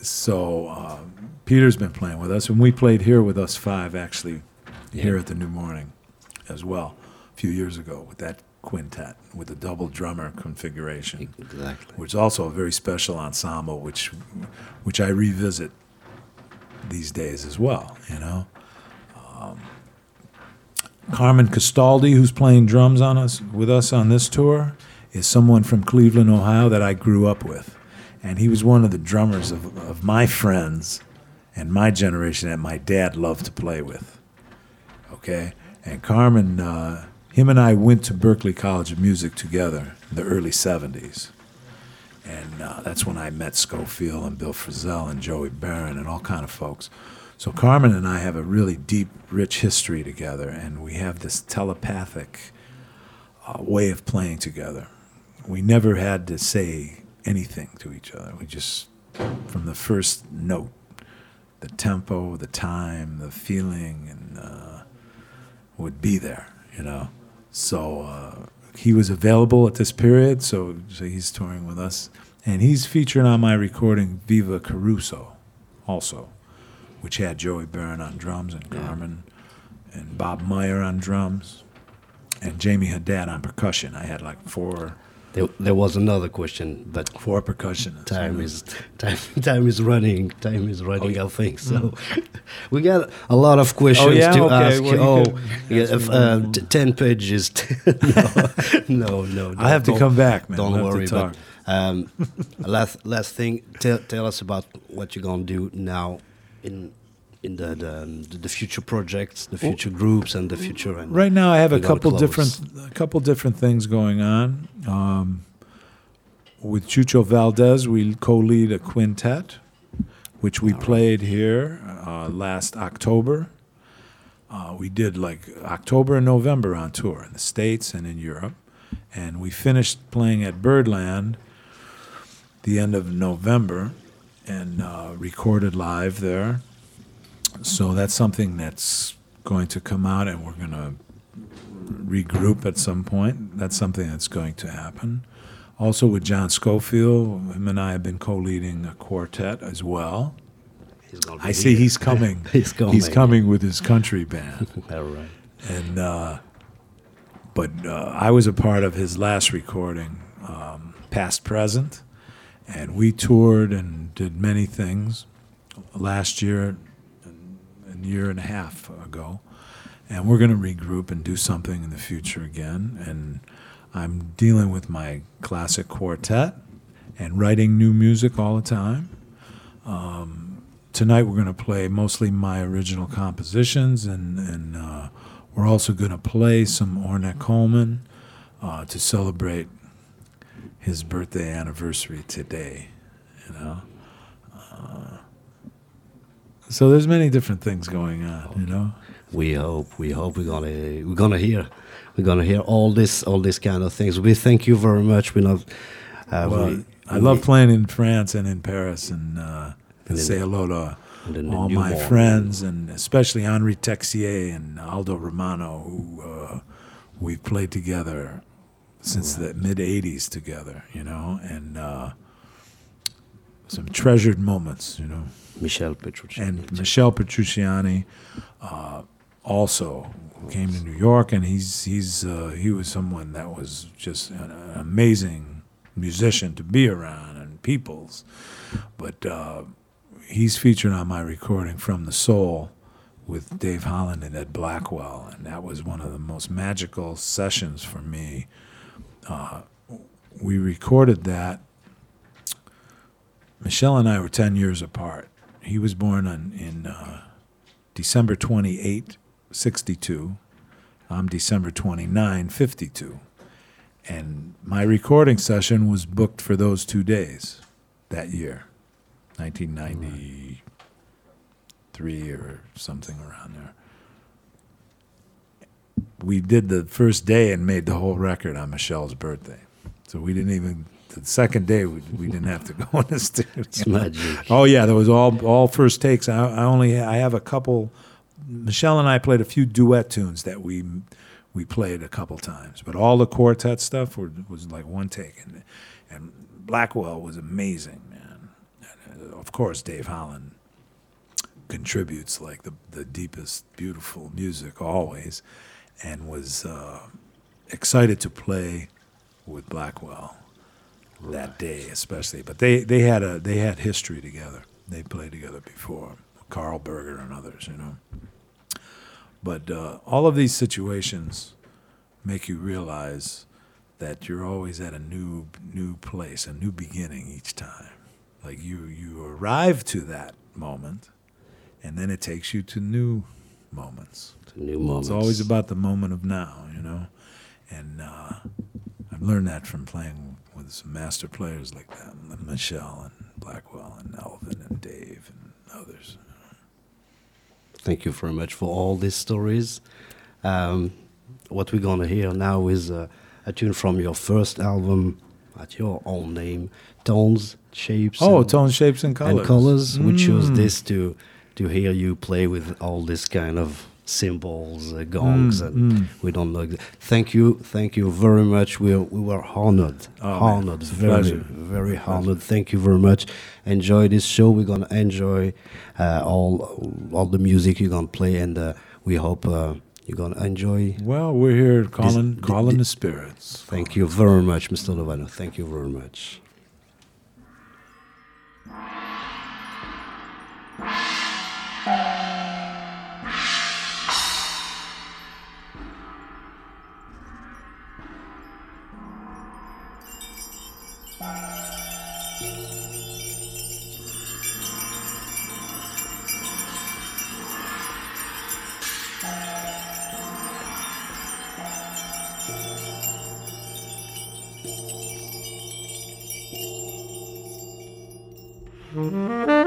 so uh, Peter's been playing with us, and we played here with us five actually here at the New Morning as well a few years ago with that quintet with a double drummer configuration Exactly. which is also a very special ensemble, which which I revisit these days as well. You know, um, Carmen Castaldi, who's playing drums on us with us on this tour, is someone from Cleveland, Ohio, that I grew up with, and he was one of the drummers of, of my friends and my generation that my dad loved to play with. Okay, and Carmen, uh, him and I went to Berklee College of Music together in the early '70s. And uh, that's when I met Scofield and Bill Frisell and Joey Baron and all kind of folks. So Carmen and I have a really deep, rich history together, and we have this telepathic uh, way of playing together. We never had to say anything to each other. We just, from the first note, the tempo, the time, the feeling, and uh, would be there, you know. So uh, he was available at this period, so, so he's touring with us. And he's featured on my recording Viva Caruso also, which had Joey Baron on drums and Carmen and Bob Meyer on drums and Jamie Haddad on percussion. I had like four There, there was another question, but for percussion, time is time. Time is running. Time is running. Oh, I think so. [LAUGHS] we got a lot of questions yeah? to Okay, ask. well, oh, yeah, if, uh, t- ten pages. [LAUGHS] [LAUGHS] no, no, no. I have to come back, man. Don't We'll worry. But um, last last thing, tell tell us about what you're gonna do now in in the the, the future projects, the future groups, and the future. And Right now, I have a couple different a couple different things going on. Um, with Chucho Valdés, we co-lead a quintet, which we played here uh, last October. Uh, we did like October and November on tour in the States and in Europe, and we finished playing at Birdland the end of November and uh, recorded live there. So that's something that's going to come out, and we're going to regroup at some point. That's something that's going to happen. Also, with John Scofield, him and I have been co-leading a quartet as well. I see he's coming. [LAUGHS] He's coming. He's coming with his country [LAUGHS] band, All right. and uh, but uh, I was a part of his last recording, um, past present, and we toured and did many things last year, year and a half ago, and we're going to regroup and do something in the future again. And I'm dealing with my classic quartet, and writing new music all the time. Um, tonight we're going to play mostly my original compositions, and and uh, we're also going to play some Ornette Coleman uh, to celebrate his birthday anniversary today. You know. Uh, so there's many different things going on, you know. We hope, we hope we're gonna we're gonna hear we're gonna hear all this all this kind of things. We thank you very much. We're not. Uh, Well, we, I love playing in France and in Paris and uh, And say hello to and in the all my friends and especially Henri Texier and Aldo Romano, who uh, we've played together since the mid '80s together, you know, and uh, some treasured moments, you know. Michel Petrucci. and Michel Petrucciani uh, also came to New York, and he's he's uh, he was someone that was just an, an amazing musician to be around and people's, but uh, he's featured on my recording from the Soul with Dave Holland and Ed Blackwell, and that was one of the most magical sessions for me. Uh, we recorded that. Michel and I were 10 years apart. He was born on, in uh, December 28, 62. I'm December 29, 52. And my recording session was booked for those two days that year, 1993 or something around there. We did the first day and made the whole record on Michel's birthday. So we didn't even, the second day, we, we didn't have to go [LAUGHS] in the studio. It's magic. Oh yeah, there was all all first takes. I, I only I have a couple. Michel and I played a few duet tunes that we we played a couple times, but all the quartet stuff were, was like one take, and and Blackwell was amazing, man. And, uh, of course, Dave Holland contributes like the the deepest, beautiful music always, and was uh, excited to play with Blackwell that day especially. But they, they had a they had history together. They played together before. Karl Berger and others, you know. But uh, all of these situations make you realize that you're always at a new new place, a new beginning each time. Like you you arrive to that moment, and then it takes you to new moments. It's a new moment. It's always about the moment of now, you know. And uh, I've learned that from playing with some master players like that, like Michel and Blackwell and Elvin and Dave and others. Thank you very much for all these stories. Um, what we're gonna hear now is uh, a tune from your first album at your own name, Tones, Shapes. Oh, and, tone, shapes, and colors. and colors. We chose Mm. this to to hear you play with all this kind of cymbals, uh, gongs, Mm, and mm. we don't know. Thank you, thank you very much. We we were honored, Oh, honored, very, pleasure. very honored. Thank you very much. Enjoy this show. We're gonna enjoy uh, all all the music you're gonna play, and uh, we hope uh, you're gonna enjoy. Well, we're here calling This- calling thi- the spirits. Thank you very much, Mr. Lovano. Thank you very much. Thank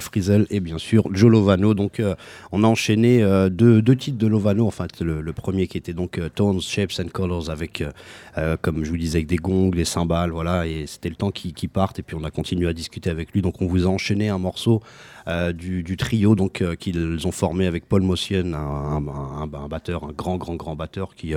Frisell et bien sûr Joe Lovano. Donc euh, on a enchaîné euh, deux, deux titres de Lovano, enfin le, le premier qui était donc euh, Tones, Shapes and Colors avec, comme je vous disais, des gongs, des cymbales, voilà, et c'était le temps qui, qui parte et puis on a continué à discuter avec lui. Donc on vous a enchaîné un morceau du, trio donc qu'ils ont formé avec Paul Motion, un, batteur, un grand grand grand batteur qui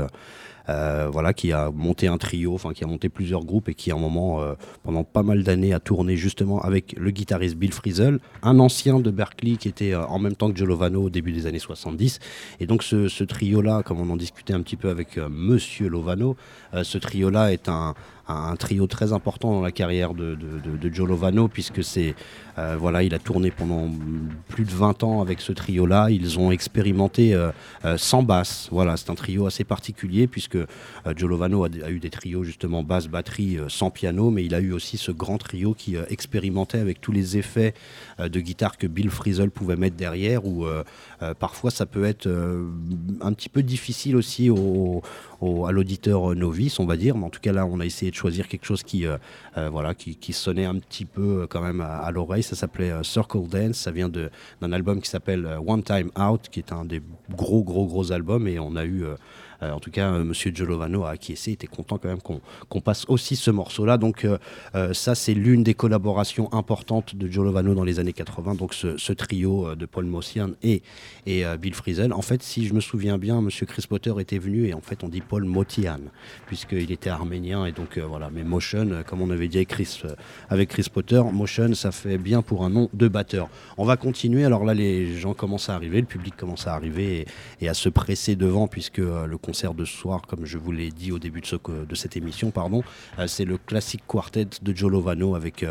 euh, voilà, qui a monté un trio, enfin qui a monté plusieurs groupes et qui à un moment, euh, pendant pas mal d'années, a tourné justement avec le guitariste Bill Frisell, un ancien de Berkeley qui était euh, en même temps que Joe Lovano au début des années 70. Et donc ce, trio-là, comme on en discutait un petit peu avec euh, Monsieur Lovano, euh, ce trio-là est un, trio très important dans la carrière de, de- de- de Joe Lovano puisque c'est euh, voilà, il a tourné pendant plus de 20 ans avec ce trio-là. Ils ont expérimenté euh, euh, sans basse. Voilà, c'est un trio assez particulier puisque euh, Joe Lovano a, a eu des trios justement basse, batterie, sans piano, mais il a eu aussi ce grand trio qui expérimentait avec tous les effets de guitare que Bill Frisell pouvait mettre derrière. Ou parfois ça peut être un petit peu difficile aussi au, au- à l'auditeur novice, on va dire. Mais en tout cas là, on a essayé de choisir quelque chose qui voilà, qui, sonnait un petit peu quand même à l'oreille. Ça s'appelait euh, Circle Dance. Ça vient d'un album qui s'appelle euh, One Time Out, qui est un des gros, gros, gros albums. Et on a eu, euh, en tout cas, euh, Monsieur Giolovano a acquiescé, était content quand même qu'on passe aussi ce morceau-là. Donc euh, euh, ça, c'est l'une des collaborations importantes de Giolovano dans les années 80. Donc ce, trio euh, de Paul Mossian et, euh, Bill Frisell. En fait, si je me souviens bien, Monsieur Chris Potter était venu et en fait, on dit Paul Motian, puisqu'il était arménien et donc euh, voilà, mais Motion, euh, comme on avait dit avec Chris, euh, avec Chris Potter, Motion, ça fait bien pour un nom de batteur. On va continuer. Alors là, les gens commencent à arriver, le public commence à arriver et, à se presser devant, puisque euh, le concert de ce soir, comme je vous l'ai dit au début de, de cette émission, pardon, euh, c'est le classique quartet de Joe Lovano avec.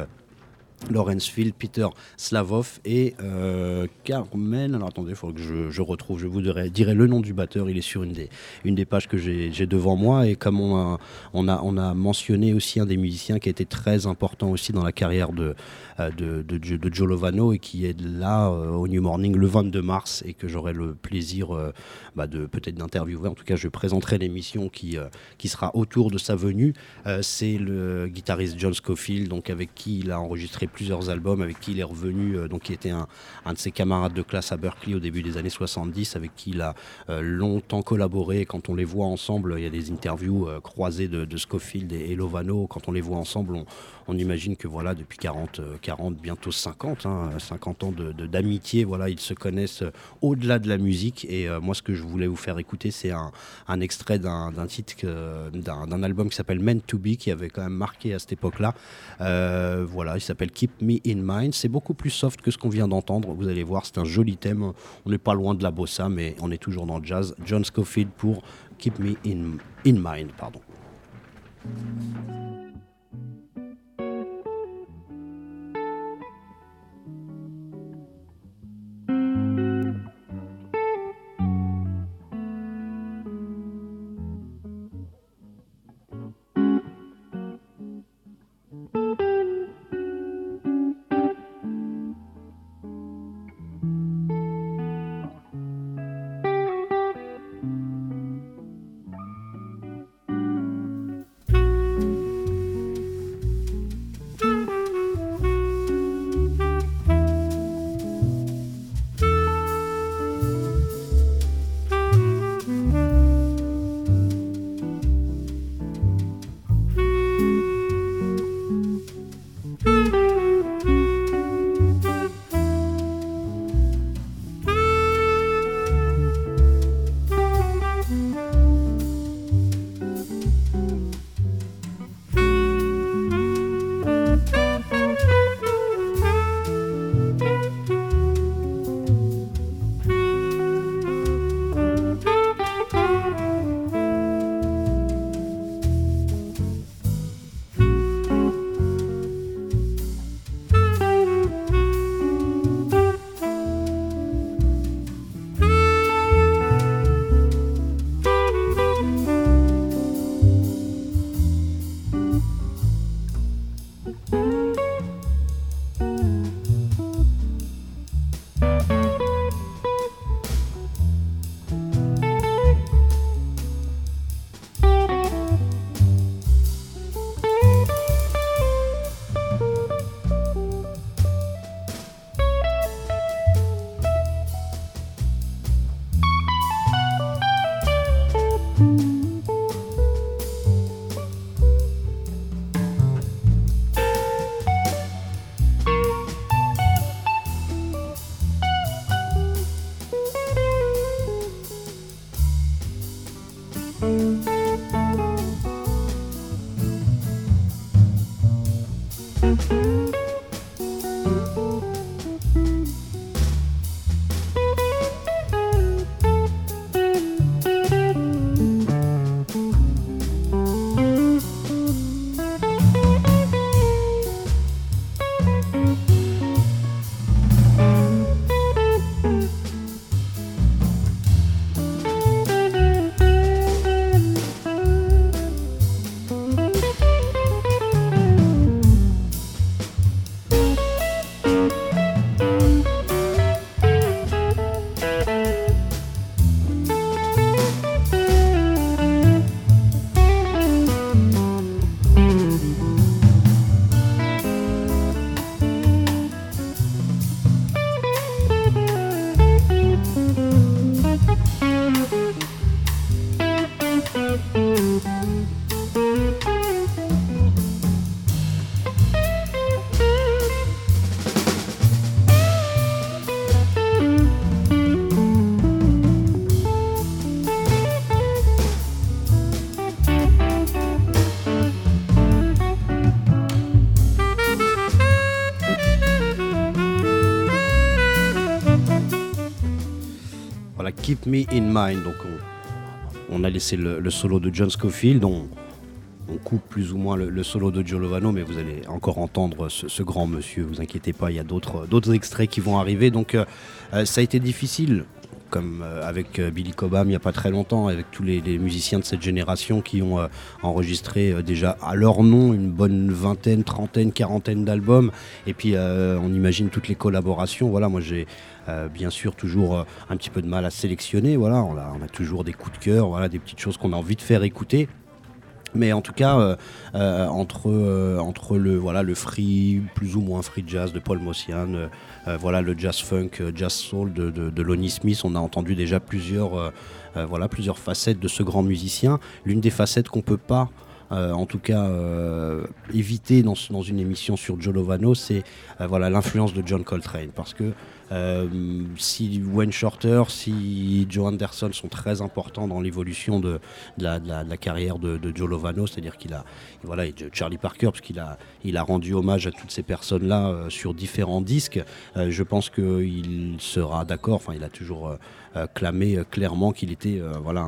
Euh, Lawrence Field, Peter Slavov et euh, Carmen. Alors attendez, il faut que je, retrouve, je vous dirai, le nom du batteur. Il est sur une des, pages que j'ai devant moi. Et comme on a, on, a, on a mentionné aussi un des musiciens qui a été très important aussi dans la carrière de, euh, de, de, Jo- de Joe Lovano et qui est là euh, au New Morning le 22 mars et que j'aurai le plaisir euh, bah, peut-être d'interviewer. En tout cas, je présenterai l'émission qui, euh, qui sera autour de sa venue. Euh, C'est le guitariste John Scofield, donc avec qui il a enregistré plusieurs albums, avec qui il est revenu, euh, donc qui était un, de ses camarades de classe à Berkeley au début des années 70, avec qui il a euh, longtemps collaboré. Quand on les voit ensemble, il y a des interviews euh, croisées de, de Scofield et, et Lovano. Quand on les voit ensemble, on, on imagine que voilà, depuis 40, euh, 40 bientôt 50, hein, 50 ans de- de- d'amitié, voilà, ils se connaissent euh, au-delà de la musique. Et euh, moi, ce que je voulais vous faire écouter, c'est un, extrait d'un titre, d'un album qui s'appelle Meant to Be, qui avait quand même marqué à cette époque-là. Euh, voilà, il s'appelle Keep Me in Mind. C'est beaucoup plus soft que ce qu'on vient d'entendre. Vous allez voir, c'est un joli thème. On n'est pas loin de la bossa, mais on est toujours dans le jazz. John Scofield pour Keep Me in, in Mind. Pardon. Música Keep Me in Mind. Donc on, a laissé le, solo de John Scofield. On, coupe plus ou moins le, solo de Lovano, mais vous allez encore entendre ce, grand monsieur. Vous inquiétez pas, il y a d'autres extraits qui vont arriver. Donc ça a été difficile comme euh, avec euh, Billy Cobham il n'y a pas très longtemps, avec tous les, musiciens de cette génération qui ont euh, enregistré déjà à leur nom une bonne vingtaine, trentaine, quarantaine d'albums. Et puis on imagine toutes les collaborations. Voilà, moi j'ai bien sûr toujours un petit peu de mal à sélectionner. Voilà, on a, on a toujours des coups de cœur, voilà, des petites choses qu'on a envie de faire écouter. Mais en tout cas, euh, euh, entre, euh, entre le, voilà, le free, plus ou moins free jazz de Paul Mossian, voilà, le jazz funk, jazz soul de, Lonnie Smith, on a entendu déjà plusieurs, voilà, plusieurs facettes de ce grand musicien. L'une des facettes qu'on ne peut pas en tout cas éviter dans, une émission sur Joe Lovano, c'est l'influence de John Coltrane parce que si Wayne Shorter, si Joe Anderson sont très importants dans l'évolution de, la, carrière de, Joe Lovano, c'est-à-dire qu'il a, voilà, Charlie Parker, parce qu'il a, il a rendu hommage à toutes ces personnes-là euh, sur différents disques, euh, je pense qu'il sera d'accord, enfin il a toujours clamé clairement qu'il était voilà,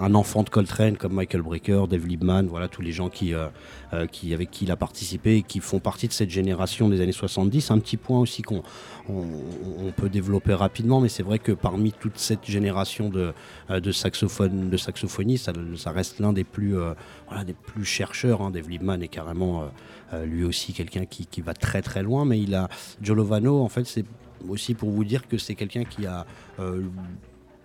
un, enfant de Coltrane comme Michael Brecker, Dave Liebman, voilà tous les gens qui, qui, avec qui il a participé et qui font partie de cette génération des années 70. Un petit point aussi qu'on on, peut développer rapidement, mais c'est vrai que parmi toute cette génération de, euh, de, saxophone, de saxophonistes, ça, reste l'un des plus, euh, des plus chercheurs. Hein. Dave Liebman est carrément euh, lui aussi quelqu'un qui, qui, va très très loin, mais il a Jolovano, en fait, c'est aussi pour vous dire que c'est quelqu'un qui a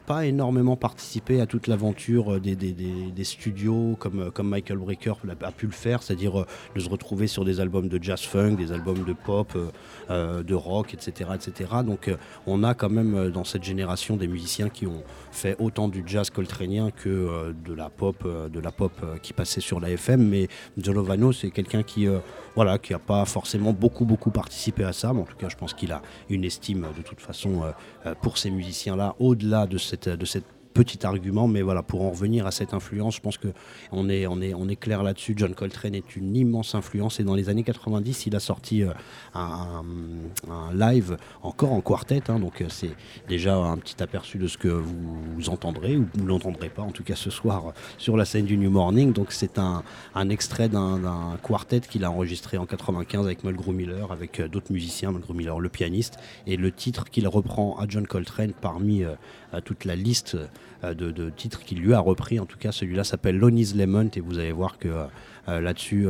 pas énormément participé à toute l'aventure des, des, studios comme, comme Michael Brecker a, pu le faire, c'est-à-dire euh, de se retrouver sur des albums de jazz funk, des albums de pop, euh, euh, de rock, etc. etc. Donc on a quand même dans cette génération des musiciens qui ont fait autant du jazz coltrénien que de la pop, de la pop qui passait sur la FM. Mais Jolovano, c'est quelqu'un qui voilà, qui n'a pas forcément beaucoup, beaucoup participé à ça, mais en tout cas, je pense qu'il a une estime de toute façon pour ces musiciens-là, au-delà de de cette petit argument, mais voilà, pour en revenir à cette influence, je pense qu'on est, on est, on est clair là-dessus. John Coltrane est une immense influence et dans les années 90, il a sorti euh, un, live encore en quartet, hein, donc euh, c'est déjà un petit aperçu de ce que vous, entendrez ou vous l'entendrez pas, en tout cas ce soir sur la scène du New Morning. Donc c'est un, extrait d'un quartet qu'il a enregistré en 95 avec Mulgrew Miller, avec euh, d'autres musiciens, Mulgrew Miller le pianiste, et le titre qu'il reprend à John Coltrane parmi toute la liste euh, de, titres qu'il lui a repris. En tout cas, celui-là s'appelle Lonnie's Lemon et vous allez voir que euh, euh, là-dessus,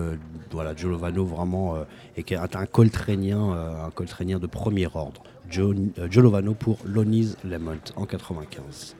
voilà, Joe Lovano vraiment est un coltrénien, un de premier ordre. Joe, Joe Lovano pour Lonnie's Lemon en 95.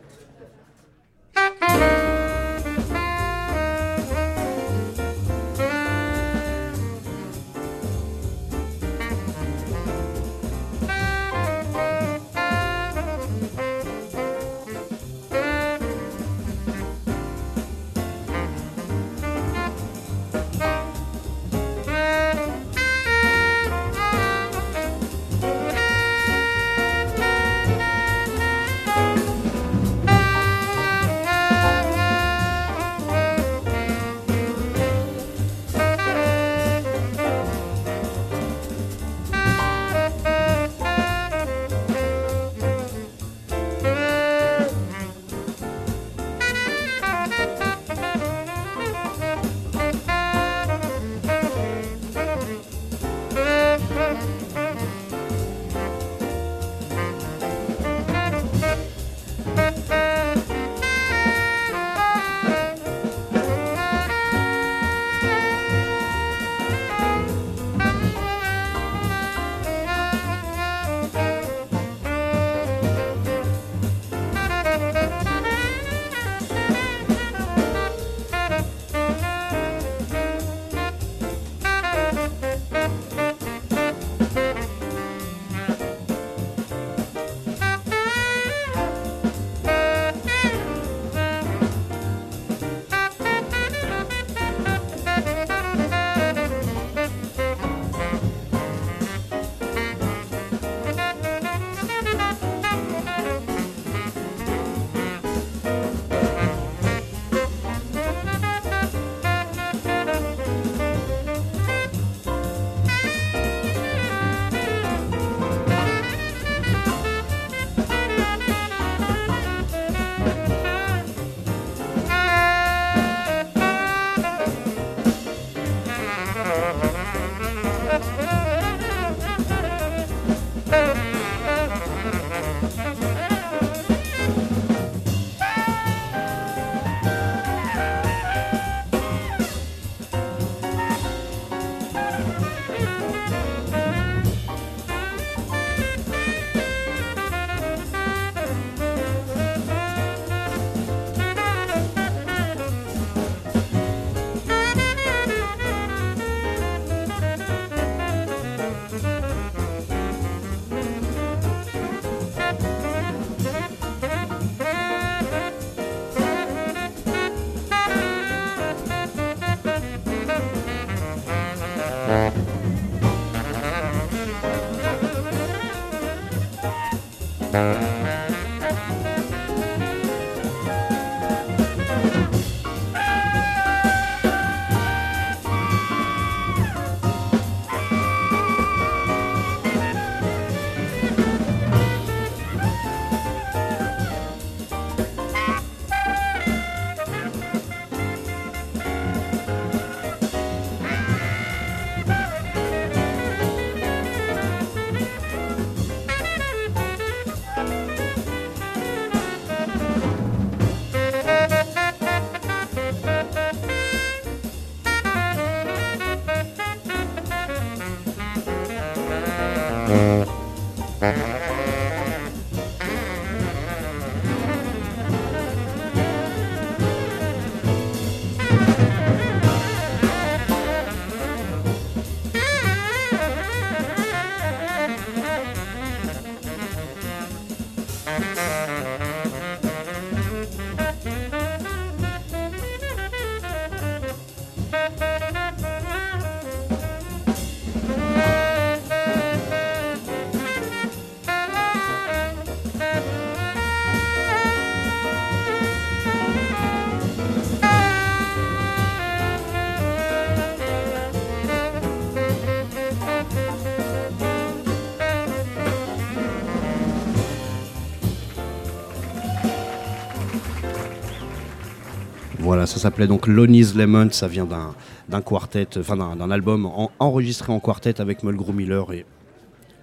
Ça s'appelait donc Lonnie's Lemon, ça vient d'un, quartet, enfin d'un, album en- enregistré en quartet avec Mulgrew Miller et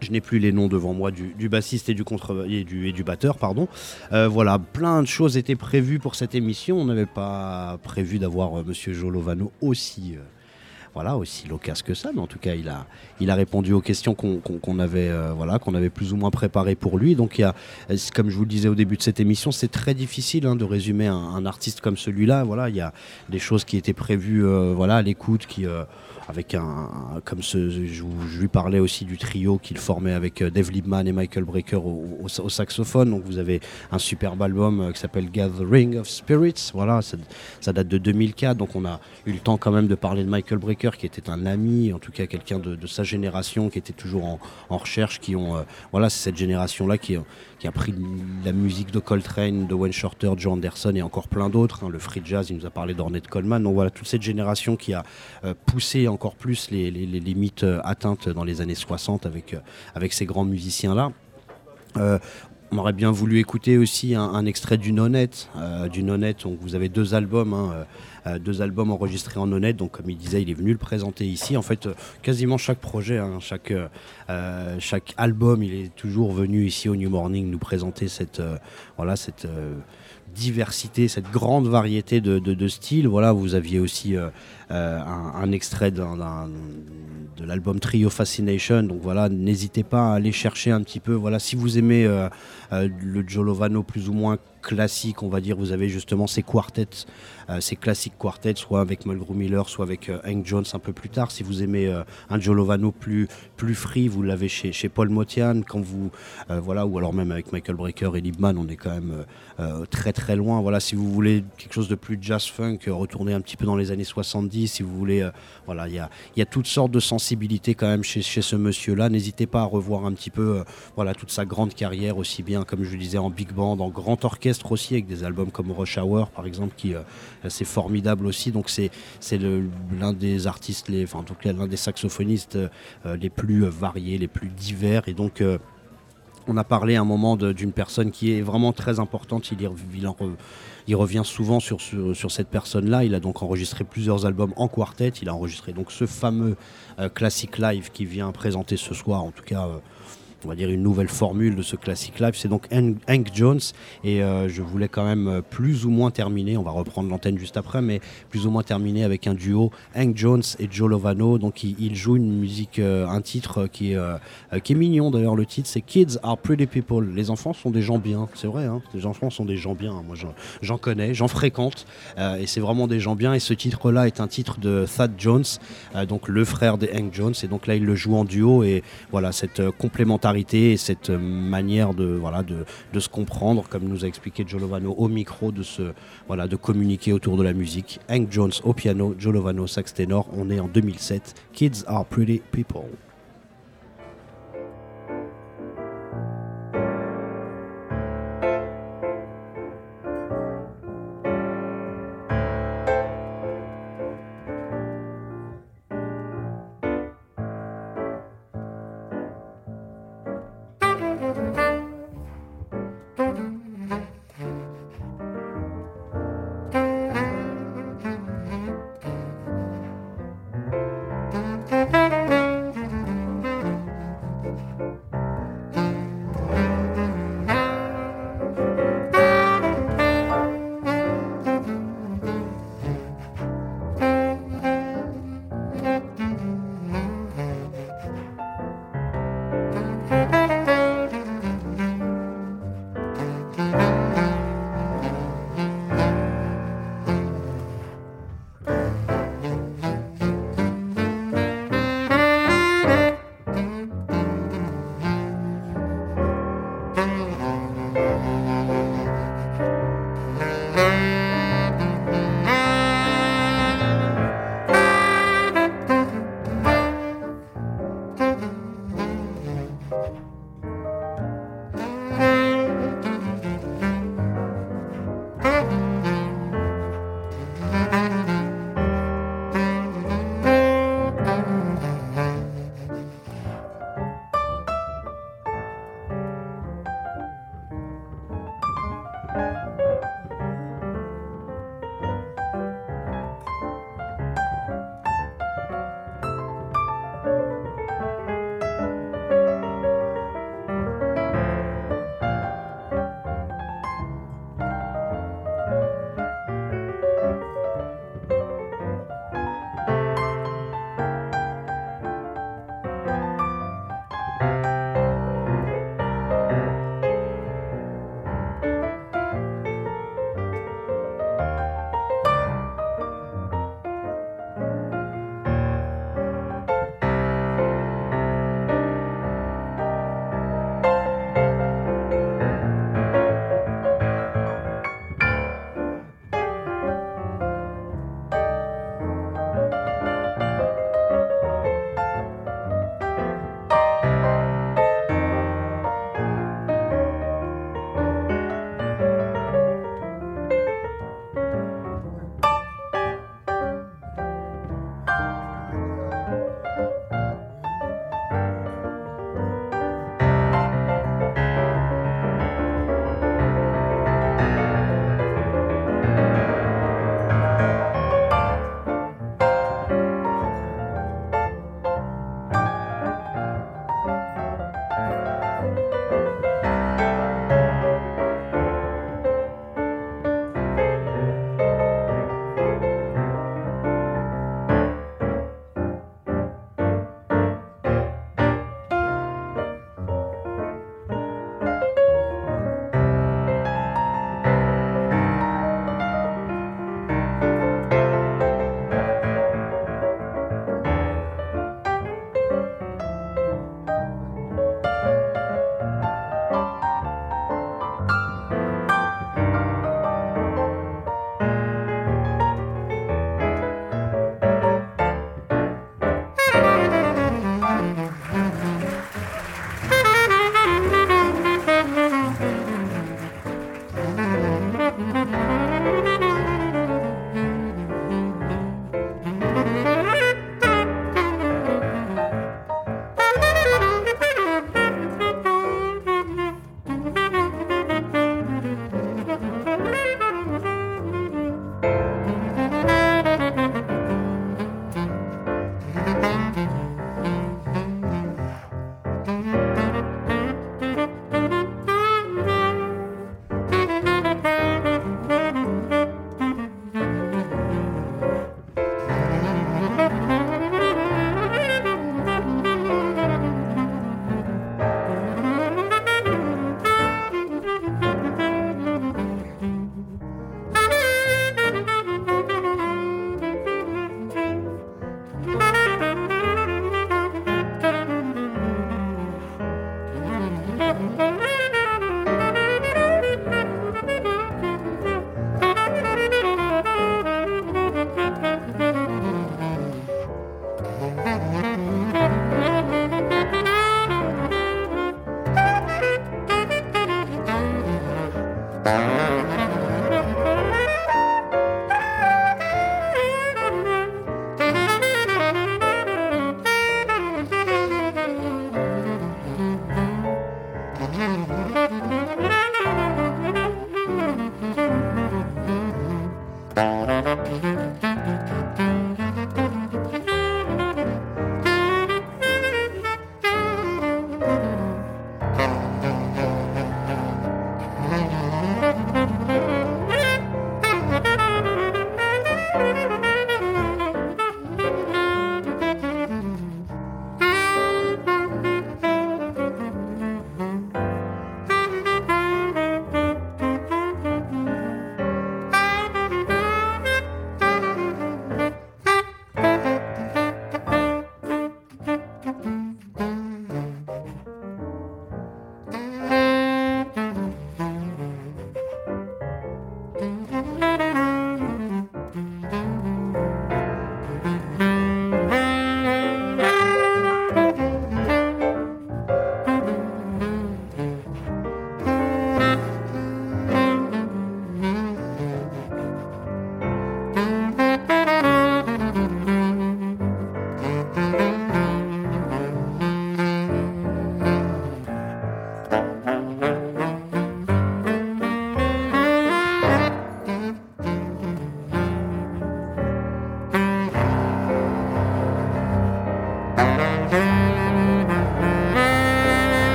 je n'ai plus les noms devant moi du, bassiste et du, et du, et du batteur. Pardon. Euh, voilà, plein de choses étaient prévues pour cette émission. On n'avait pas prévu d'avoir euh, Monsieur Jolovano aussi, euh, voilà, aussi loquace que ça, mais en tout cas, il a, répondu aux questions qu'on, avait, euh, voilà, qu'on avait plus ou moins préparées pour lui. Donc, il y a, comme je vous le disais au début de cette émission, c'est très difficile hein, de résumer un, un artiste comme celui-là. Voilà, il y a des choses qui étaient prévues, euh, voilà, à l'écoute, qui euh, avec un, comme je, lui parlais aussi du trio qu'il formait avec euh, Dave Liebman et Michael Brecker au, saxophone. Donc vous avez un superbe album euh, qui s'appelle Gathering of Spirits. Voilà, ça, date de 2004. Donc on a eu le temps quand même de parler de Michael Brecker, qui était un ami, en tout cas quelqu'un de, sa génération, qui était toujours en, recherche, qui ont, euh, voilà, c'est cette génération-là qui, qui a pris la musique de Coltrane, de Wayne Shorter, Joe Anderson et encore plein d'autres. hein. Le free jazz, il nous a parlé d'Ornette Coleman. Donc voilà, toute cette génération qui a euh, poussé encore plus les, limites atteintes dans les années 60 avec, euh, avec ces grands musiciens-là. Euh, on aurait bien voulu écouter aussi un, extrait du Nonette. Euh, du donc vous avez deux albums, hein, euh, euh, deux albums enregistrés en Nonette. Donc comme il disait, il est venu le présenter ici. En fait, euh, quasiment chaque projet, hein, chaque, chaque album, il est toujours venu ici au New Morning nous présenter cette, voilà, cette diversité, cette grande variété de, de- de styles. Voilà, vous aviez aussi un, un extrait de l'album Trio Fascination. Donc voilà, n'hésitez pas à aller chercher un petit peu. Voilà, si vous aimez euh, euh, le Jolovano plus ou moins classique, on va dire, vous avez justement ces quartets, euh, ces classiques quartets, soit avec Mulgrew Miller, soit avec euh, Hank Jones un peu plus tard. Si vous aimez euh, un Jolovano plus plus free, vous l'avez chez, Paul Motian. Quand vous euh, voilà, ou alors même avec Michael Brecker et Liebman, on est quand même euh, euh, très très loin. Voilà, si vous voulez quelque chose de plus jazz funk, euh, retournez un petit peu dans les années 70. Si vous voulez, euh, voilà, il y a, toutes sortes de sensibilités quand même chez, ce monsieur-là. N'hésitez pas à revoir un petit peu, euh, voilà, toute sa grande carrière, aussi bien comme je le disais en big band, en grand orchestre aussi, avec des albums comme Rush Hour par exemple, qui euh, c'est formidable aussi. Donc c'est l'un des artistes, en tout cas l'un des saxophonistes les plus variés, les plus divers, et donc on a parlé à un moment d'une personne qui est vraiment très importante. Il, y il en il revient souvent sur, cette personne-là. Il a donc enregistré plusieurs albums en quartet. Il a enregistré donc ce fameux euh, classique live qui vient présenter ce soir, en tout cas. On va dire une nouvelle formule de ce classique live, c'est donc Hank Jones et euh, je voulais quand même euh, plus ou moins terminer, on va reprendre l'antenne juste après, mais plus ou moins terminer avec un duo Hank Jones et Joe Lovano. Donc ils jouent une musique, euh, un titre qui est, qui est mignon d'ailleurs. Le titre c'est Kids are pretty people. Les enfants sont des gens bien, c'est vrai. Hein les enfants sont des gens bien. Moi j'en- connais, j'en fréquente et c'est vraiment des gens bien. Et ce titre-là est un titre de Thad Jones, donc le frère de Hank Jones. Et donc là il le joue en duo et voilà cette euh, et cette manière de se comprendre, comme nous a expliqué Joe Lovano au micro, de se voilà de communiquer autour de la musique. Hank Jones au piano, Joe Lovano sax ténor. On est en 2007. Kids are pretty people.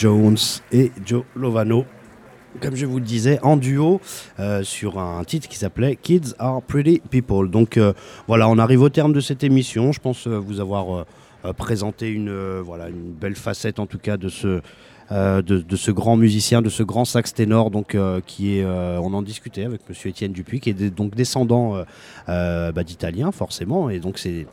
Jones et Joe Lovano. Comme je vous le disais, en duo euh, sur un titre qui s'appelait Kids Are Pretty People. Donc euh, voilà, on arrive au terme de cette émission. Je pense euh, vous avoir présenté une, voilà, une belle facette en tout cas de ce, grand musicien, de ce grand sax ténor, donc qui est, on en discutait avec Monsieur Étienne Dupuis, qui est donc descendant bah, d'Italiens forcément, et donc c'est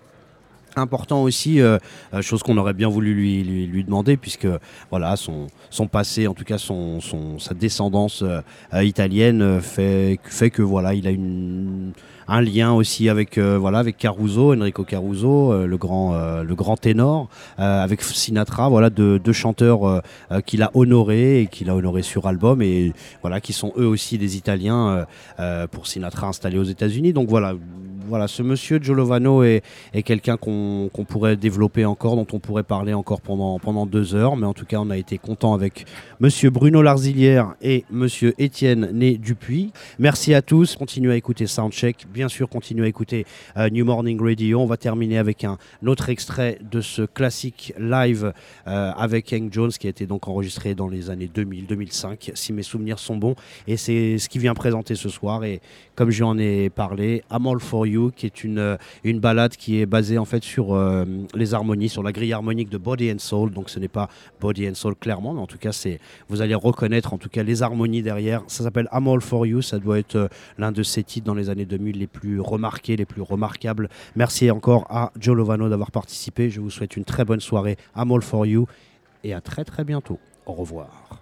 important aussi, euh, euh, chose qu'on aurait bien voulu lui, demander, puisque voilà son, passé, en tout cas son, sa descendance euh, italienne fait, fait que voilà il a une, un lien aussi avec euh, voilà avec Caruso, Enrico Caruso, euh, le grand euh, le grand ténor, avec Sinatra, voilà deux, chanteurs qu'il a honorés et qu'il a honorés sur album et voilà qui sont eux aussi des Italiens pour Sinatra installé aux États-Unis. Donc voilà voilà ce monsieur Giolovano est, est quelqu'un qu'on qu'on pourrait développer encore, dont on pourrait parler encore pendant pendant deux heures, mais en tout cas on a été content avec Monsieur Bruno Larzilière et Monsieur Étienne Né Dupuis. Merci à tous. Continuez à écouter Soundcheck. Bien sûr, continuez à écouter euh, New Morning Radio. On va terminer avec un autre extrait de ce classique live euh, avec Hank Jones qui a été donc enregistré dans les années 2000-2005, si mes souvenirs sont bons. Et c'est ce qui vient présenter ce soir. Et comme j'en ai parlé, I'm All For You, qui est une, euh, une balade qui est basée en fait sur les harmonies, sur la grille harmonique de Body and Soul. Donc ce n'est pas Body and Soul clairement, mais en tout cas c'est vous allez reconnaître en tout cas les harmonies derrière. Ça s'appelle I'm All For You, ça doit être l'un de ces titres dans les années 2000 les plus remarqués, les plus remarquables. Merci encore à Joe Lovano d'avoir participé. Je vous souhaite une très bonne soirée. I'm All For You et à très très bientôt. Au revoir.